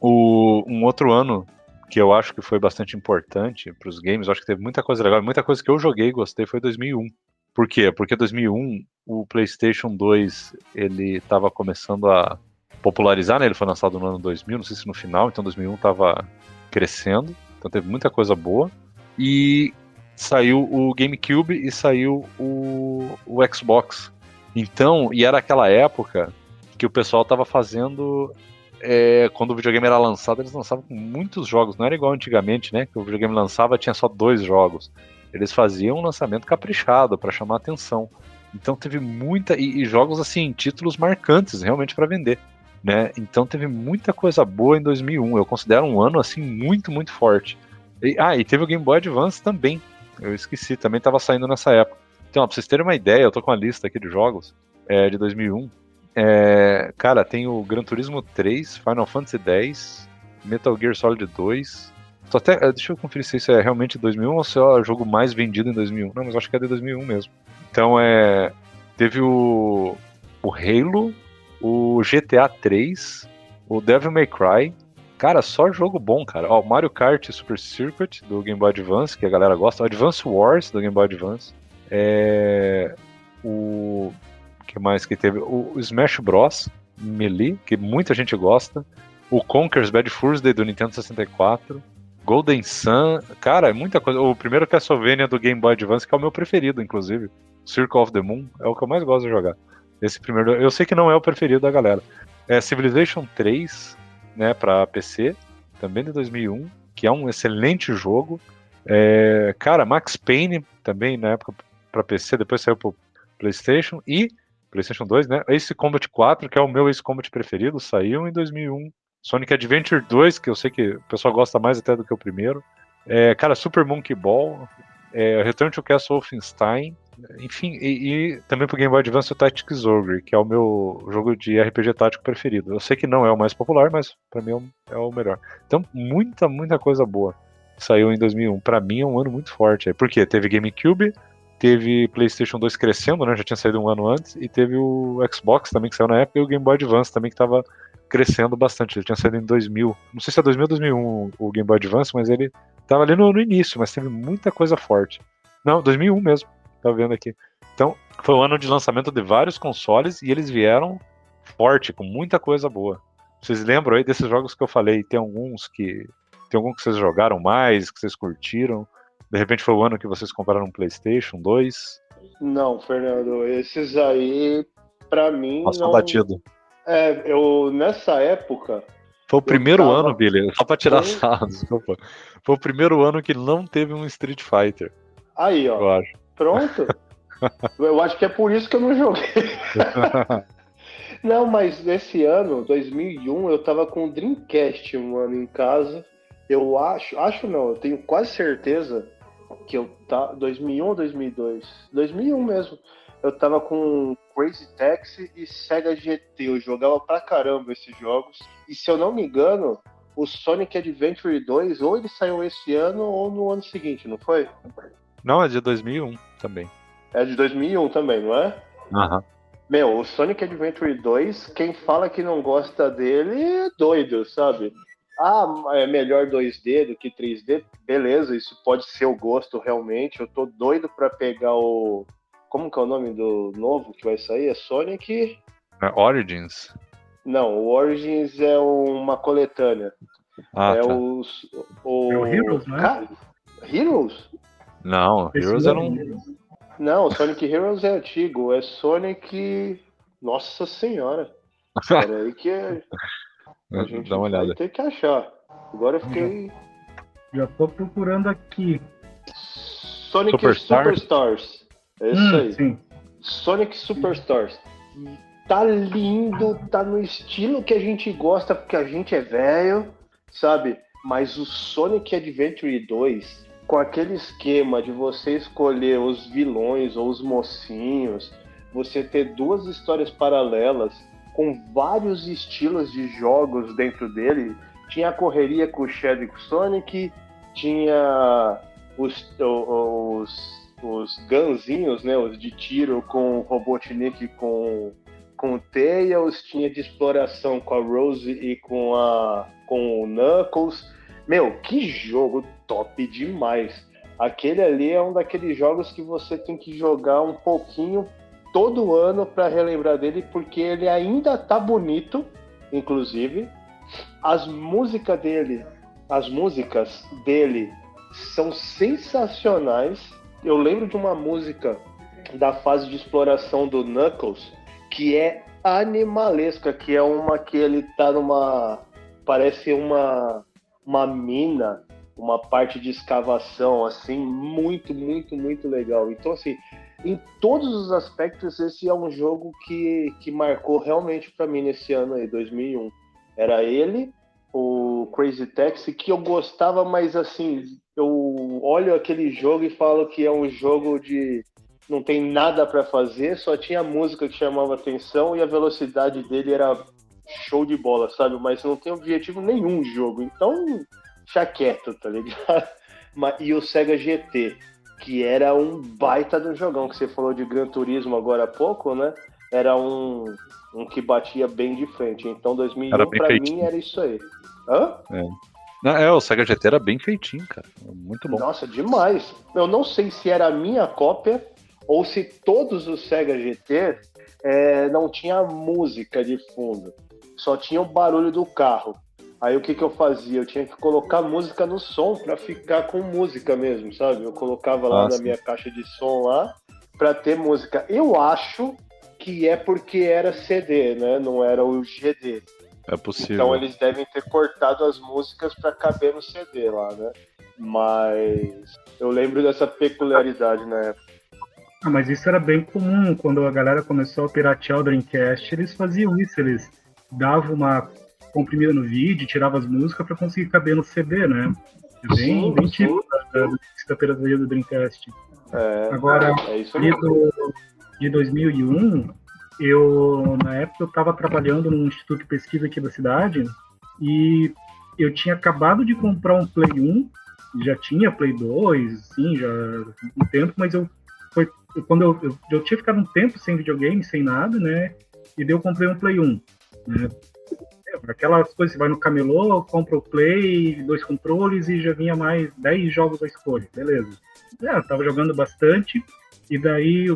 O, um outro ano que eu acho que foi bastante importante para os games, eu acho que teve muita coisa legal, muita coisa que eu joguei e gostei foi 2001. Por quê? Porque 2001 o PlayStation 2 ele estava começando a popularizar, né? Ele foi lançado no ano 2000, não sei se no final, então 2001 estava crescendo, então teve muita coisa boa. E saiu o GameCube e saiu o, o Xbox. Então, e era aquela época que o pessoal estava fazendo é, quando o videogame era lançado, eles lançavam muitos jogos. Não era igual antigamente, né? Que o videogame lançava tinha só dois jogos. Eles faziam um lançamento caprichado para chamar atenção. Então teve muita. E, e, jogos assim, títulos marcantes realmente para vender. né? Então teve muita coisa boa em 2001. Eu considero um ano assim muito, muito forte. E, ah, e teve o Game Boy Advance também. Eu esqueci, também estava saindo nessa época. Então, ó, pra vocês terem uma ideia, eu tô com uma lista aqui de jogos é, de 2001. É, cara, tem o Gran Turismo 3, Final Fantasy X, Metal Gear Solid 2. Tô até, é, deixa eu conferir se isso é realmente 2001 ou se é o jogo mais vendido em 2001. Não, mas acho que é de 2001 mesmo. Então, é, teve o, o Halo, o GTA 3, o Devil May Cry. Cara, só jogo bom, cara. Ó, Mario Kart Super Circuit do Game Boy Advance, que a galera gosta. O Advance Wars do Game Boy Advance. É... O que mais que teve? O Smash Bros. Melee, que muita gente gosta. O Conker's Bad Furs Day do Nintendo 64. Golden Sun. Cara, é muita coisa. O primeiro Castlevania do Game Boy Advance, que é o meu preferido, inclusive. Circle of the Moon. É o que eu mais gosto de jogar. Esse primeiro, eu sei que não é o preferido da galera. É Civilization 3, né, para PC, também de 2001, que é um excelente jogo. É, cara, Max Payne também na época para PC, depois saiu pro PlayStation e PlayStation 2, né? Ace Combat 4, que é o meu Ace Combat preferido, saiu em 2001. Sonic Adventure 2, que eu sei que o pessoal gosta mais até do que o primeiro. É, cara, Super Monkey Ball, é, Return to Castle Wolfenstein, enfim, e, e também pro Game Boy Advance o Tactics Ogre, que é o meu jogo de RPG tático preferido. Eu sei que não é o mais popular, mas para mim é o, é o, melhor. Então, muita, muita coisa boa saiu em 2001. Para mim é um ano muito forte. Por quê? Teve GameCube, teve PlayStation 2 crescendo, né? Já tinha saído um ano antes, e teve o Xbox também que saiu na época e o Game Boy Advance também que estava crescendo bastante. Ele tinha saído em 2000. Não sei se é 2000 ou 2001 o Game Boy Advance, mas ele tava ali no, no início, mas teve muita coisa forte. Não, 2001 mesmo tá vendo aqui. Então, foi o ano de lançamento de vários consoles e eles vieram forte, com muita coisa boa. Vocês lembram aí desses jogos que eu falei? Tem alguns que. Tem algum que vocês jogaram mais, que vocês curtiram? De repente foi o ano que vocês compraram um PlayStation 2? Não, Fernando, esses aí, pra mim. Nossa, não... batido. É, eu, nessa época. Foi o primeiro tava... ano, Billy, só pra tirar foi... sarro, desculpa. Foi o primeiro ano que não teve um Street Fighter. Aí, ó. Eu acho. Pronto. Eu acho que é por isso que eu não joguei. não, mas nesse ano, 2001, eu tava com o Dreamcast, mano, em casa. Eu acho, acho não, eu tenho quase certeza que eu tá 2001 ou 2002? 2001 mesmo. Eu tava com Crazy Taxi e Sega GT. Eu jogava pra caramba esses jogos. E se eu não me engano, o Sonic Adventure 2 ou ele saiu esse ano ou no ano seguinte, não foi? Não, é de 2001 também. É de 2001 também, não é? Aham. Uhum. Meu, o Sonic Adventure 2, quem fala que não gosta dele é doido, sabe? Ah, é melhor 2D do que 3D. Beleza, isso pode ser o gosto realmente. Eu tô doido pra pegar o. Como que é o nome do novo que vai sair? É Sonic. É Origins? Não, o Origins é uma coletânea. Ah, é tá. os. O... É o Heroes, né? Heroes? Não, Esse Heroes não era um. Não, Sonic Heroes é antigo. É Sonic. Nossa Senhora. Peraí que a gente Dá uma olhada. vai ter que achar. Agora eu fiquei. Já tô procurando aqui. Sonic Superstars? Superstars. É isso Hum, aí. sim. Sonic Superstars. Tá lindo, tá no estilo que a gente gosta, porque a gente é velho, sabe? Mas o Sonic Adventure 2, com aquele esquema de você escolher os vilões ou os mocinhos, você ter duas histórias paralelas com vários estilos de jogos dentro dele. Tinha a correria com o Shadow Sonic, tinha os, os, os gunzinhos, né, os de tiro com o Robotnik com, com o Tails, tinha de exploração com a Rose e com, a, com o Knuckles. Meu, que jogo top demais! Aquele ali é um daqueles jogos que você tem que jogar um pouquinho todo ano para relembrar dele, porque ele ainda tá bonito, inclusive. As músicas dele, as músicas dele são sensacionais. Eu lembro de uma música da fase de exploração do Knuckles que é animalesca, que é uma que ele tá numa parece uma uma mina, uma parte de escavação assim, muito, muito, muito legal. Então assim, em todos os aspectos, esse é um jogo que, que marcou realmente para mim nesse ano aí, 2001. Era ele, o Crazy Taxi, que eu gostava, mas assim, eu olho aquele jogo e falo que é um jogo de não tem nada para fazer, só tinha música que chamava atenção e a velocidade dele era show de bola, sabe? Mas não tem objetivo nenhum jogo, então quieto, tá ligado? E o Sega GT, que era um baita do jogão, que você falou de Gran Turismo agora há pouco, né? Era um, um que batia bem de frente. Então 2001 para mim era isso aí. Hã? É. Não, é, o Sega GT era bem feitinho, cara. Muito bom. Nossa, demais. Eu não sei se era a minha cópia ou se todos os Sega GT é, não tinha música de fundo. Só tinha o barulho do carro. Aí o que, que eu fazia? Eu tinha que colocar música no som para ficar com música mesmo, sabe? Eu colocava lá Nossa. na minha caixa de som lá para ter música. Eu acho que é porque era CD, né? Não era o GD. É possível. Então eles devem ter cortado as músicas para caber no CD lá, né? Mas eu lembro dessa peculiaridade na época. Ah, mas isso era bem comum quando a galera começou a piratear o Dreamcast, eles faziam isso, eles davam uma comprimida no vídeo, tirava as músicas para conseguir caber no CD, né? É bem, sim, bem típico da, da pirataria do Dreamcast. É, Agora, é de, do, de 2001, eu na época eu estava trabalhando num instituto de pesquisa aqui da cidade e eu tinha acabado de comprar um Play 1, já tinha Play 2, sim, já um tempo, mas eu foi quando eu, eu, eu, tinha ficado um tempo sem videogame, sem nada, né? E daí eu comprei um Play 1, né? Aquelas coisas, você vai no camelô, compra o Play, dois controles e já vinha mais 10 jogos à escolha, beleza. É, eu tava jogando bastante, e daí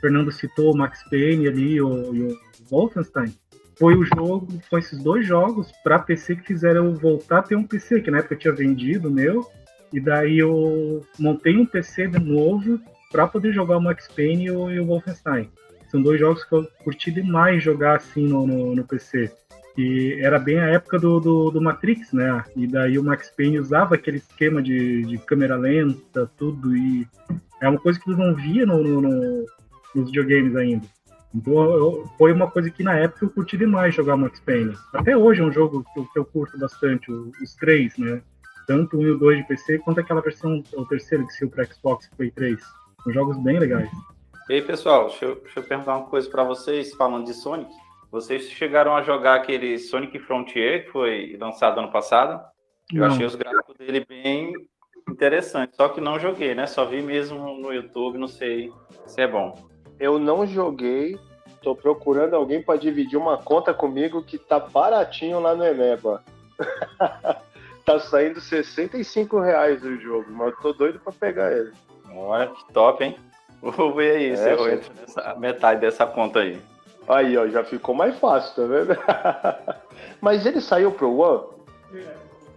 Fernando citou o Max Payne ali o, e o Wolfenstein, foi o jogo, foi esses dois jogos para PC que fizeram eu voltar a ter um PC, que na época eu tinha vendido o meu, e daí eu montei um PC de novo para poder jogar o Max Payne e o, e o, Wolfenstein. São dois jogos que eu curti demais jogar assim no, no, no PC. E era bem a época do, do, do, Matrix, né? E daí o Max Payne usava aquele esquema de, de câmera lenta, tudo, e é uma coisa que eu não via no, no, nos videogames ainda. Então eu, foi uma coisa que na época eu curti demais jogar Max Payne. Até hoje é um jogo que eu, que eu curto bastante, os três, né? Tanto o 1 e o 2 de PC, quanto aquela versão, o terceiro que saiu para Xbox Play 3. São jogos bem legais. E aí, pessoal, deixa eu, deixa eu perguntar uma coisa para vocês, falando de Sonic. Vocês chegaram a jogar aquele Sonic Frontier, que foi lançado ano passado? Eu não. achei os gráficos dele bem interessantes, só que não joguei, né? Só vi mesmo no YouTube, não sei se é bom. Eu não joguei. Tô procurando alguém para dividir uma conta comigo que tá baratinho lá no Eneba. tá saindo 65 reais o jogo, mas eu tô doido para pegar ele. Olha que top, hein? Vou ver aí é, se eu entro nessa metade dessa conta aí. Aí, ó, já ficou mais fácil, tá vendo? mas ele saiu pro One?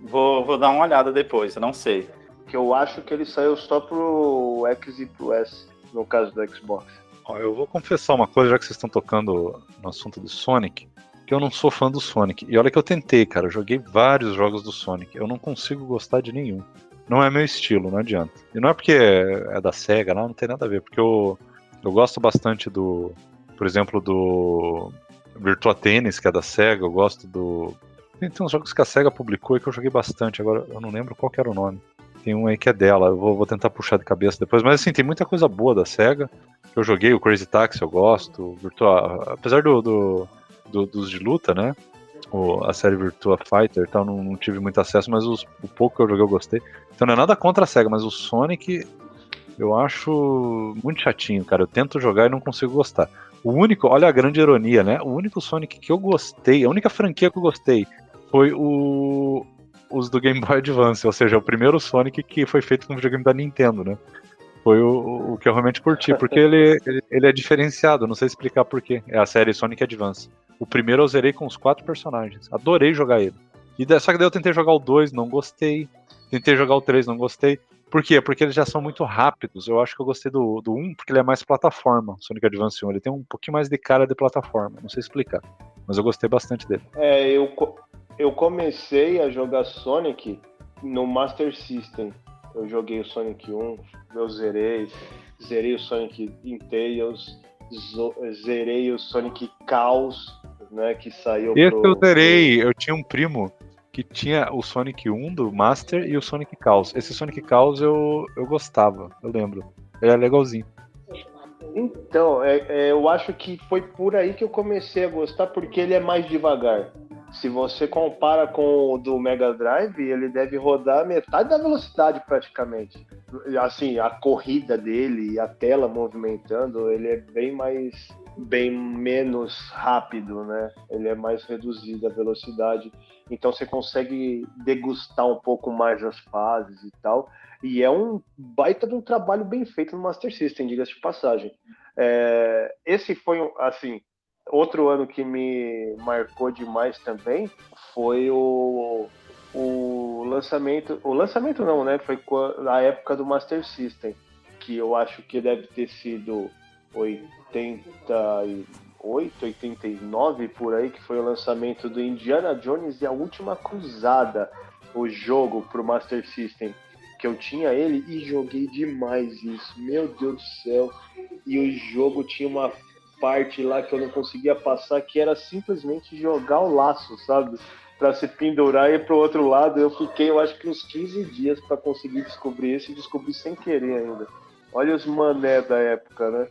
Vou, vou dar uma olhada depois, eu não sei. Que eu acho que ele saiu só pro X e pro S, no caso do Xbox. Ó, eu vou confessar uma coisa, já que vocês estão tocando no assunto do Sonic, que eu não sou fã do Sonic. E olha que eu tentei, cara, eu joguei vários jogos do Sonic. Eu não consigo gostar de nenhum. Não é meu estilo, não adianta. E não é porque é da SEGA, não, não tem nada a ver, porque eu, eu gosto bastante do, por exemplo, do Virtua Tennis, que é da SEGA, eu gosto do. Tem, tem uns jogos que a SEGA publicou e que eu joguei bastante, agora eu não lembro qual era o nome. Tem um aí que é dela, eu vou, vou tentar puxar de cabeça depois. Mas assim, tem muita coisa boa da SEGA. Eu joguei o Crazy Taxi, eu gosto. Virtua, apesar do, do, do, dos de luta, né? O, a série Virtua Fighter então não, não tive muito acesso, mas os, o pouco que eu joguei eu gostei. Então não é nada contra a SEGA, mas o Sonic eu acho muito chatinho, cara. Eu tento jogar e não consigo gostar. O único, olha a grande ironia, né? O único Sonic que eu gostei, a única franquia que eu gostei foi o, os do Game Boy Advance, ou seja, o primeiro Sonic que foi feito com videogame da Nintendo, né? Foi o, o que eu realmente curti, porque ele, ele, ele, é diferenciado, não sei explicar porquê. É a série Sonic Advance. O primeiro eu zerei com os quatro personagens. Adorei jogar ele. E só que daí eu tentei jogar o 2, não gostei. Tentei jogar o 3, não gostei. Por quê? Porque eles já são muito rápidos. Eu acho que eu gostei do, do 1 porque ele é mais plataforma, Sonic Advance 1. Ele tem um pouquinho mais de cara de plataforma, não sei explicar. Mas eu gostei bastante dele. É, eu, eu comecei a jogar Sonic no Master System. Eu joguei o Sonic 1, eu zerei. zerei o Sonic in Tails, zerei o Sonic Chaos, né, que saiu Esse pro, eu zerei, eu tinha um primo que tinha o Sonic 1 do Master e o Sonic Chaos. Esse Sonic Chaos eu, eu gostava, eu lembro. Ele é legalzinho. Então, é, é, eu acho que foi por aí que eu comecei a gostar, porque ele é mais devagar. Se você compara com o do Mega Drive, ele deve rodar metade da velocidade praticamente. Assim, a corrida dele e a tela movimentando, ele é bem mais bem menos rápido, né? Ele é mais reduzido a velocidade. Então você consegue degustar um pouco mais as fases e tal. E é um baita de um trabalho bem feito no Master System, diga-se de passagem. É, esse foi, assim, outro ano que me marcou demais também foi o, o lançamento. O lançamento não, né? Foi a época do Master System, que eu acho que deve ter sido 88, 89 por aí, que foi o lançamento do Indiana Jones e a Última Cruzada, o jogo para o Master System que eu tinha ele e joguei demais isso. Meu Deus do céu. E o jogo tinha uma parte lá que eu não conseguia passar que era simplesmente jogar o laço, sabe? Para se pendurar e ir pro outro lado. Eu fiquei, eu acho que uns 15 dias para conseguir descobrir isso e descobri sem querer ainda. Olha os mané da época, né?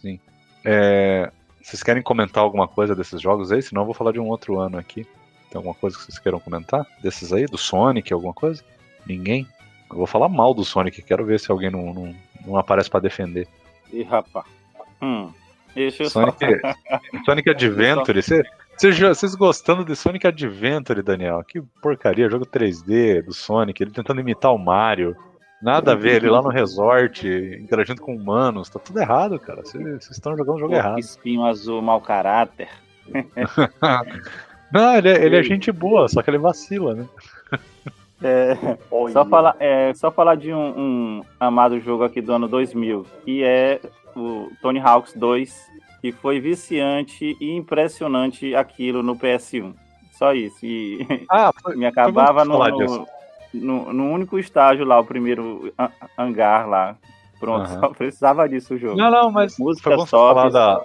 Sim. É, vocês querem comentar alguma coisa desses jogos aí? Senão eu vou falar de um outro ano aqui. Tem alguma coisa que vocês queiram comentar? Desses aí? Do Sonic, alguma coisa? Ninguém? Eu vou falar mal do Sonic, quero ver se alguém não, não, não aparece para defender. Ih, rapaz. Hum. Deixa eu Sonic, Sonic Adventure, vocês gostando de Sonic Adventure, Daniel? Que porcaria, jogo 3D do Sonic, ele tentando imitar o Mario. Nada a ver, ele lá no resort, interagindo com humanos, tá tudo errado, cara. Vocês estão jogando o jogo Pô, errado. Espinho azul, mau caráter. Não, ele é, ele é gente boa, só que ele vacila, né? É, só, falar, é, só falar de um, um, amado jogo aqui do ano 2000, que é o Tony Hawks 2, que foi viciante e impressionante aquilo no PS1. Só isso. E ah, foi, me acabava no, no, no, no, único estágio lá, o primeiro hangar lá. Pronto, uhum. só precisava disso o jogo. Não, não, mas Música foi bom falar da,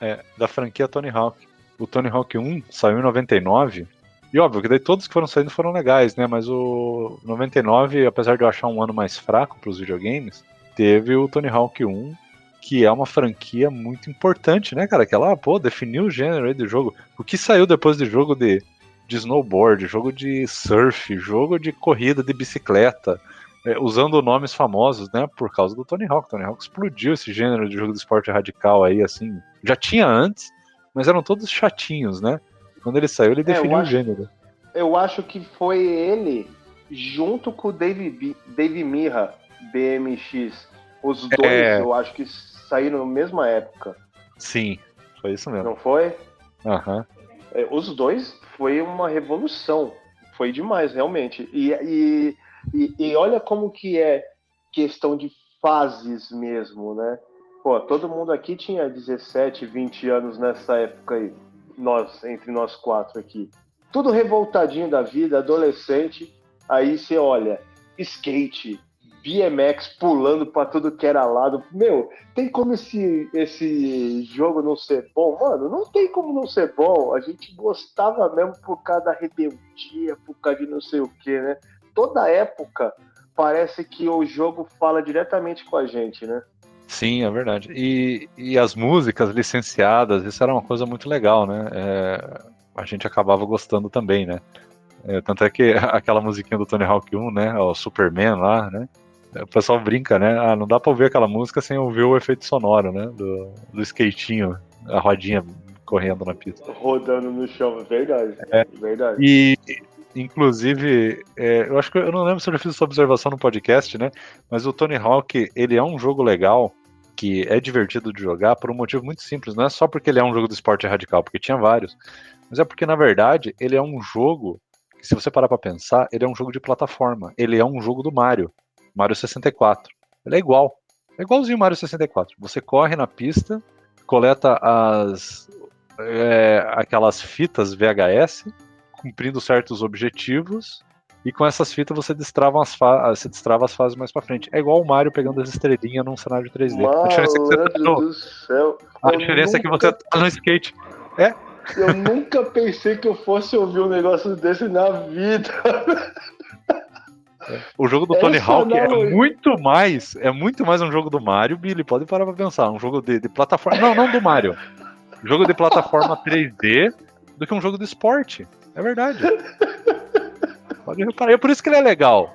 é, da franquia Tony Hawk. O Tony Hawk 1 saiu em 99 e óbvio que daí todos que foram saindo foram legais, né? Mas o 99, apesar de eu achar um ano mais fraco para os videogames, teve o Tony Hawk 1, que é uma franquia muito importante, né, cara? Que ela, pô, definiu o gênero aí do jogo. O que saiu depois de jogo de, de snowboard, jogo de surf, jogo de corrida de bicicleta, é, usando nomes famosos, né, por causa do Tony Hawk. Tony Hawk explodiu esse gênero de jogo de esporte radical aí, assim. Já tinha antes, mas eram todos chatinhos, né? Quando ele saiu, ele é, definiu acho, o gênero. Eu acho que foi ele, junto com o Dave, Dave Mirra, BMX. Os dois, é... eu acho que saíram na mesma época. Sim, foi isso mesmo. Não foi? Aham. Uhum. É, os dois foi uma revolução. Foi demais, realmente. E, e, e, e olha como que é questão de fases mesmo, né? Pô, todo mundo aqui tinha 17, 20 anos nessa época aí nós, entre nós quatro aqui. Tudo revoltadinho da vida, adolescente. Aí você olha, skate, BMX pulando para tudo que era lado. Meu, tem como esse, esse jogo não ser bom? Mano, não tem como não ser bom. A gente gostava mesmo por causa da rebeldia, por causa de não sei o que, né? Toda época parece que o jogo fala diretamente com a gente, né? Sim, é verdade. E, e as músicas licenciadas, isso era uma coisa muito legal, né? É, a gente acabava gostando também, né? É, tanto é que aquela musiquinha do Tony Hawk 1, né? O Superman lá, né? O pessoal brinca, né? Ah, não dá pra ouvir aquela música sem ouvir o efeito sonoro, né? Do, do skatinho, a rodinha correndo na pista. Rodando no chão, é verdade. É, verdade. E, inclusive, é, eu acho que eu não lembro se eu já fiz essa observação no podcast, né? Mas o Tony Hawk, ele é um jogo legal que é divertido de jogar por um motivo muito simples. Não é só porque ele é um jogo de esporte radical, porque tinha vários, mas é porque, na verdade, ele é um jogo que, se você parar para pensar, ele é um jogo de plataforma. Ele é um jogo do Mario, Mario 64. Ele é igual. É igualzinho Mario 64. Você corre na pista, coleta as é, aquelas fitas VHS, cumprindo certos objetivos, E com essas fitas você destrava as, fa você destrava as fases mais pra frente. É igual o Mario pegando as estrelinhas num cenário 3D. Mano, a diferença é que você tá no, do céu. a Eu diferença é que nunca- você tá no skate. É, Eu nunca pensei que eu fosse ouvir um negócio desse na vida. O jogo do Essa Tony Hawk é analogia- muito mais, é muito mais um jogo do Mario, Billy, pode parar pra pensar, um jogo de, de plataforma, não, não do Mario, jogo de plataforma 3D do que um jogo de esporte, é verdade. Pode reparar, é por isso que ele é legal.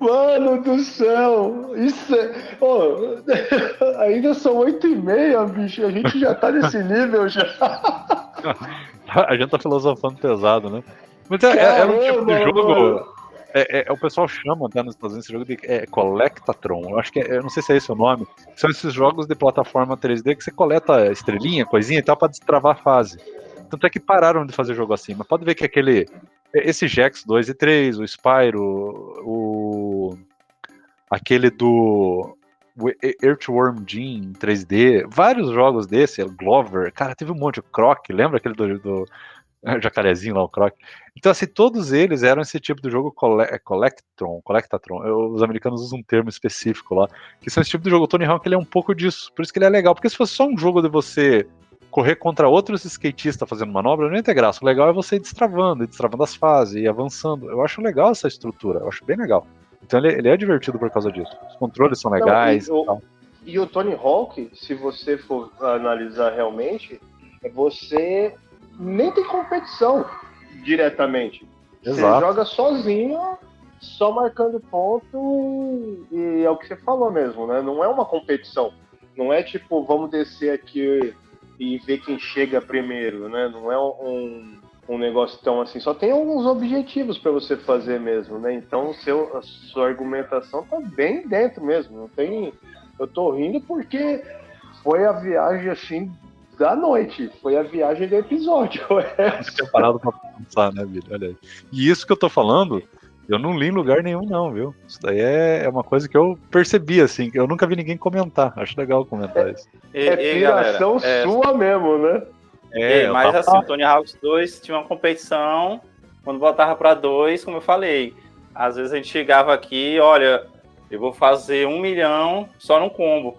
Mano do céu! Isso é. Ô, ainda são oito e meia, bicho. A gente já tá nesse nível já. A gente tá filosofando pesado, né? Mas é, é, é um tipo de jogo. mano. É, é- é- o pessoal chama até nos Estados Unidos esse jogo de é, Collectatron. Eu acho que é, eu não sei se é esse o nome. São esses jogos de plataforma 3D que você coleta estrelinha, coisinha e tal, pra destravar a fase. Tanto é que pararam de fazer jogo assim. Mas pode ver que aquele. Esse Jax 2 e 3, o Spyro, o. Aquele do. Earthworm Jim 3D, vários jogos desse, Glover, cara, teve um monte, Croc, lembra aquele do, do jacarezinho lá, o Croc? Então, assim, todos eles eram esse tipo de jogo cole, é, Collectron, Collectatron, Eu- os americanos usam um termo específico lá, que são esse tipo de jogo, o Tony Hawk ele é um pouco disso, por isso que ele é legal, porque se fosse só um jogo de você correr contra outros skatistas fazendo manobra, não ia ter graça, o legal é você ir destravando, ir destravando as fases, e avançando, eu acho legal essa estrutura, eu acho bem legal. Então ele, ele é divertido por causa disso. Os controles são legais. Não, e e tal. E o Tony Hawk, se você for analisar realmente, é você nem tem competição diretamente. Você Exato. joga sozinho, só marcando ponto e, e é o que você falou mesmo, né? Não é uma competição. Não é tipo, vamos descer aqui e ver quem chega primeiro, né? Não é um, um negócio tão assim. Só tem alguns objetivos para você fazer mesmo, né? Então seu, a sua argumentação tá bem dentro mesmo. Não tem. Eu tô rindo porque foi a viagem assim da noite. Foi a viagem do episódio. É. Não tinha parado pra pensar, né, Billy? Olha aí. E isso que eu tô falando, eu não li em lugar nenhum, não, viu? Isso daí é, é uma coisa que eu percebi, assim, que eu nunca vi ninguém comentar. Acho legal comentar isso. É e, galera, piração é, sua mesmo, né? É, mas tava- assim, o Tony Hawks 2 tinha uma competição, quando voltava para dois, como eu falei, às vezes a gente chegava aqui, olha, eu vou fazer um milhão só num combo,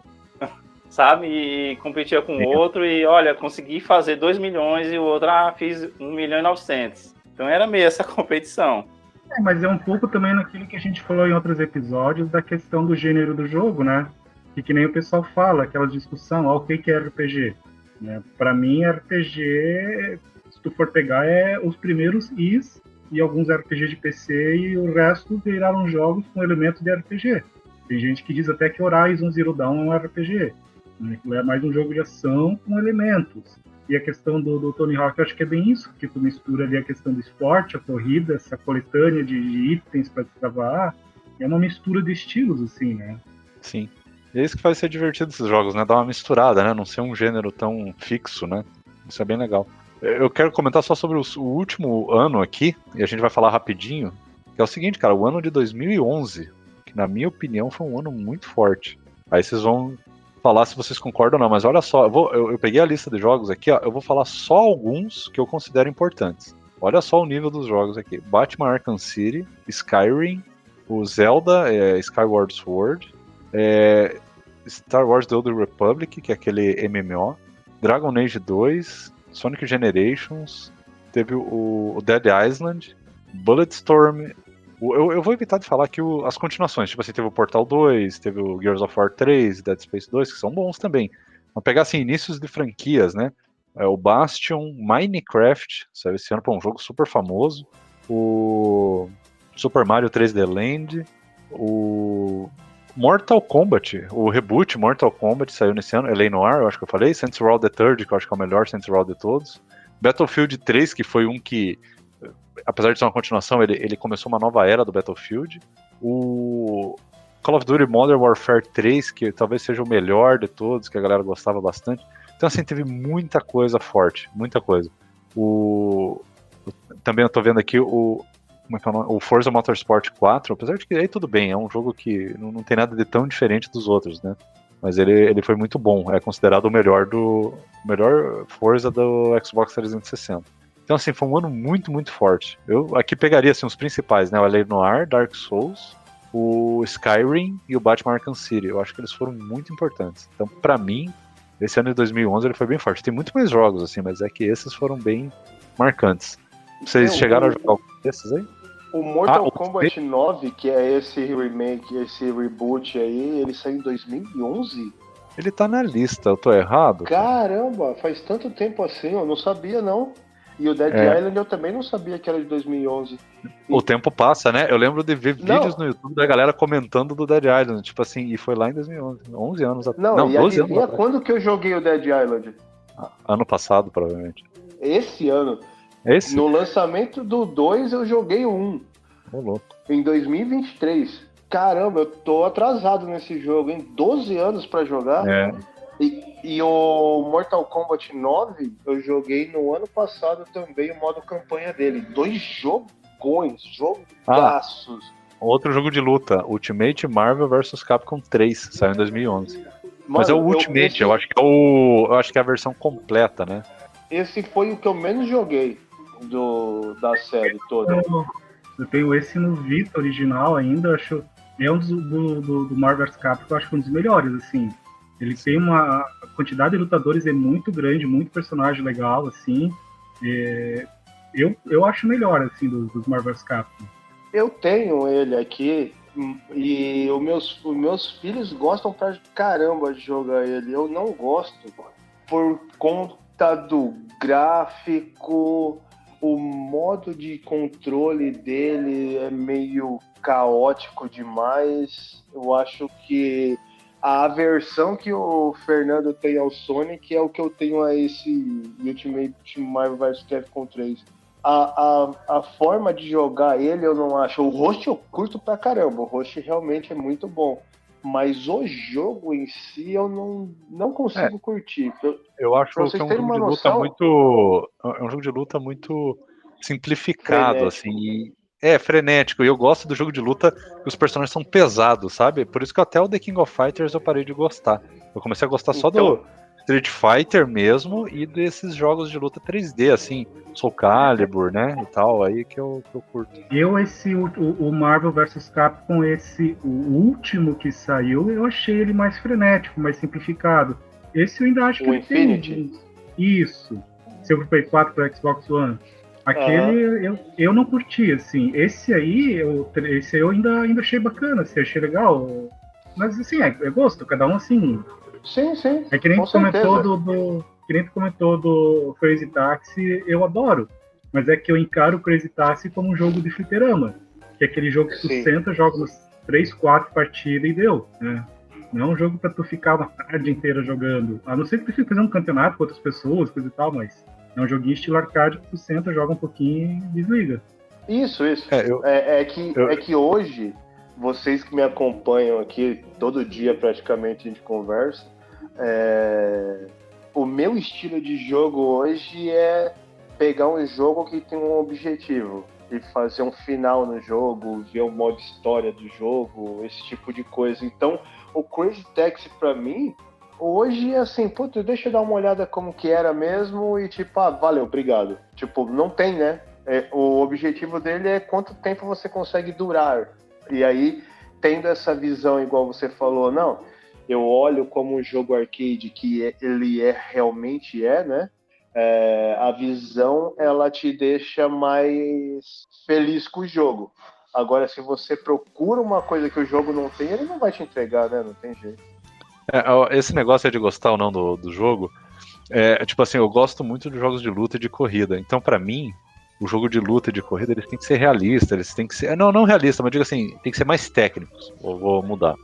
sabe? E competia com o outro e, olha, consegui fazer 2 milhões e o outro, ah, fiz 1 milhão e 900. Então era meio essa competição. É, mas é um pouco também naquilo que a gente falou em outros episódios da questão do gênero do jogo, né? E que nem o pessoal fala, aquela discussão, ó, o que que é RPG? Né? Para mim, RPG, se tu for pegar, é os primeiros Is e alguns RPG de PC e o resto viraram jogos com elementos de RPG. Tem gente que diz até que Horizon Zero Dawn é um RPG. Né? É mais um jogo de ação com elementos. E a questão do, do Tony Hawk, acho que é bem isso, que tu mistura ali a questão do esporte, a corrida, essa coletânea de, de itens para destravar. É uma mistura de estilos, assim, né? Sim. E é isso que faz ser divertido esses jogos, né? Dar uma misturada, né? Não ser um gênero tão fixo, né? Isso é bem legal. Eu quero comentar só sobre o, o último ano aqui, e a gente vai falar rapidinho, que é o seguinte, cara, o ano de 2011, que na minha opinião foi um ano muito forte. Aí vocês vão falar se vocês concordam ou não, mas olha só, eu, vou- eu- eu peguei a lista de jogos aqui, ó, eu vou falar só alguns que eu considero importantes. Olha só o nível dos jogos aqui: Batman Arkham City, Skyrim, o Zelda é, Skyward Sword, é, Star Wars The Old Republic, que é aquele MMO, Dragon Age 2, Sonic Generations, teve o, o Dead Island, Bulletstorm. Eu, eu vou evitar de falar aqui o- as continuações, tipo assim, teve o Portal 2, teve o Gears of War 3, Dead Space 2, que são bons também. Vamos pegar assim, inícios de franquias, né? É o Bastion, Minecraft, saiu esse ano para um jogo super famoso. O Super Mario 3D Land, o Mortal Kombat, o reboot Mortal Kombat saiu nesse ano, L.A. Noir, eu acho que eu falei, Saints Row the Third, que eu acho que é o melhor Saints Row de todos. Battlefield 3, que foi um que, apesar de ser uma continuação, ele, ele começou uma nova era do Battlefield. O Call of Duty Modern Warfare 3, que talvez seja o melhor de todos, que a galera gostava bastante. Então, assim, teve muita coisa forte, muita coisa. O, também eu tô vendo aqui o, como é que é o, nome? o Forza Motorsport 4, apesar de que aí tudo bem, é um jogo que não, não tem nada de tão diferente dos outros, né? Mas ele, ele foi muito bom, é considerado o melhor do melhor Forza do Xbox 360. Então, assim, foi um ano muito, muito forte. Eu aqui pegaria assim, os principais, né? O LA Noir, Dark Souls, o Skyrim e o Batman Arkham City. Eu acho que eles foram muito importantes. Então, para mim, esse ano de 2011 ele foi bem forte. Tem muito mais jogos, assim, mas é que esses foram bem marcantes. Vocês chegaram o- a jogar algum desses aí? O Mortal Ah, o- Kombat 9, que é esse remake, esse reboot aí, ele saiu em 2011? Ele tá na lista, eu tô errado? Caramba, faz tanto tempo assim, eu não sabia não. E o Dead É. Island eu também não sabia que era de 2011. O tempo passa, né? Eu lembro de ver Não. vídeos no YouTube da galera comentando do Dead Island, tipo assim, e foi lá em 2011, 11 anos atrás. Não, Não, e 12 anos atrás. quando que eu joguei o Dead Island? Ano passado, provavelmente. Esse ano. Esse? No lançamento do 2 eu joguei o 1, Ô, louco. em 2023. Caramba, eu tô atrasado nesse jogo, hein? 12 anos pra jogar. É, E, e o Mortal Kombat 9 eu joguei no ano passado também o modo campanha dele. Dois jogões, jogaços. outro jogo de luta, Ultimate Marvel vs Capcom 3, saiu em 2011. Mas é o Mano, eu- Ultimate, esse, eu, acho que é o, eu acho que é a versão completa, né? esse foi o que eu menos joguei do, da série toda. Eu, eu tenho esse no Vita original ainda, acho. É um dos do, do, do Marvel vs. Capcom, eu acho que é um dos melhores, assim. Ele tem uma. Quantidade de lutadores é muito grande, muito personagem legal, assim. É, eu, eu acho melhor, assim, dos, dos Marvel vs. Capcom. Eu tenho ele aqui hum, e os meus, os meus filhos gostam pra caramba de jogar ele. Eu não gosto por conta do gráfico, o modo de controle dele é meio caótico demais. Eu acho que a aversão que o Fernando tem ao Sonic é o que eu tenho a esse Ultimate Marvel vs Capcom 3 a, a, a forma de jogar ele eu não acho. O host eu curto pra caramba, o host realmente é muito bom. Mas o jogo em si eu não, não consigo curtir. Eu- Eu acho que é um jogo de uma luta noção- muito. É um jogo de luta muito simplificado, Frenético. assim. É, frenético. E eu gosto do jogo de luta que os personagens são pesados, sabe? Por isso que até o The King of Fighters eu parei de gostar. Eu comecei a gostar só do Então- Street Fighter mesmo e desses jogos de luta 3D, assim, Soul Calibur, né? E tal, aí que eu, que eu curto. Eu, esse, o, o Marvel vs Capcom, esse, o último que saiu, eu achei ele mais frenético, mais simplificado. Esse eu ainda acho que O ele tem. Infinity? Isso. Seu Play 4 para Xbox One. Aquele eu, eu não curti, assim. Esse aí, eu, esse aí eu ainda, ainda achei bacana, assim, achei legal. Mas assim, é, é gosto, cada um assim. Sim, sim. É que nem tu comentou do, do. Que nem tu comentou do Crazy Taxi, eu adoro. Mas é que eu encaro o Crazy Taxi como um jogo de fliperama. Que é aquele jogo que tu Sim. senta, joga umas 3, 4 partidas e deu. Né? Não é um jogo pra tu ficar uma tarde inteira jogando. A não ser que tu fique fazendo um campeonato com outras pessoas, coisa e tal, mas é um joguinho estilo arcade que tu senta, joga um pouquinho e desliga. Isso, isso. É, eu, É, é que, Eu- é que hoje, vocês que me acompanham aqui, todo dia praticamente a gente conversa, é, o meu estilo de jogo hoje é pegar um jogo que tem um objetivo e fazer um final no jogo, ver o modo história do jogo, esse tipo de coisa. Então, o Crazy Taxi pra mim, hoje assim, puta, deixa eu dar uma olhada como que era mesmo e tipo, ah, valeu, obrigado. Tipo, não tem, né? É, o objetivo dele é quanto tempo você consegue durar. E aí, tendo essa visão, igual você falou, não, eu olho como um jogo arcade que é- ele é realmente é, né? É, a visão ela te deixa mais feliz com o jogo. Agora, se você procura uma coisa que o jogo não tem, ele não vai te entregar, né? Não tem jeito. É, esse negócio de gostar ou não do, do jogo, é tipo assim, eu gosto muito de jogos de luta e de corrida. Então, pra mim, o jogo de luta e de corrida, eles têm que ser realistas, eles têm que ser. Não, não realista, mas digo assim, tem que ser mais técnicos. Vou mudar.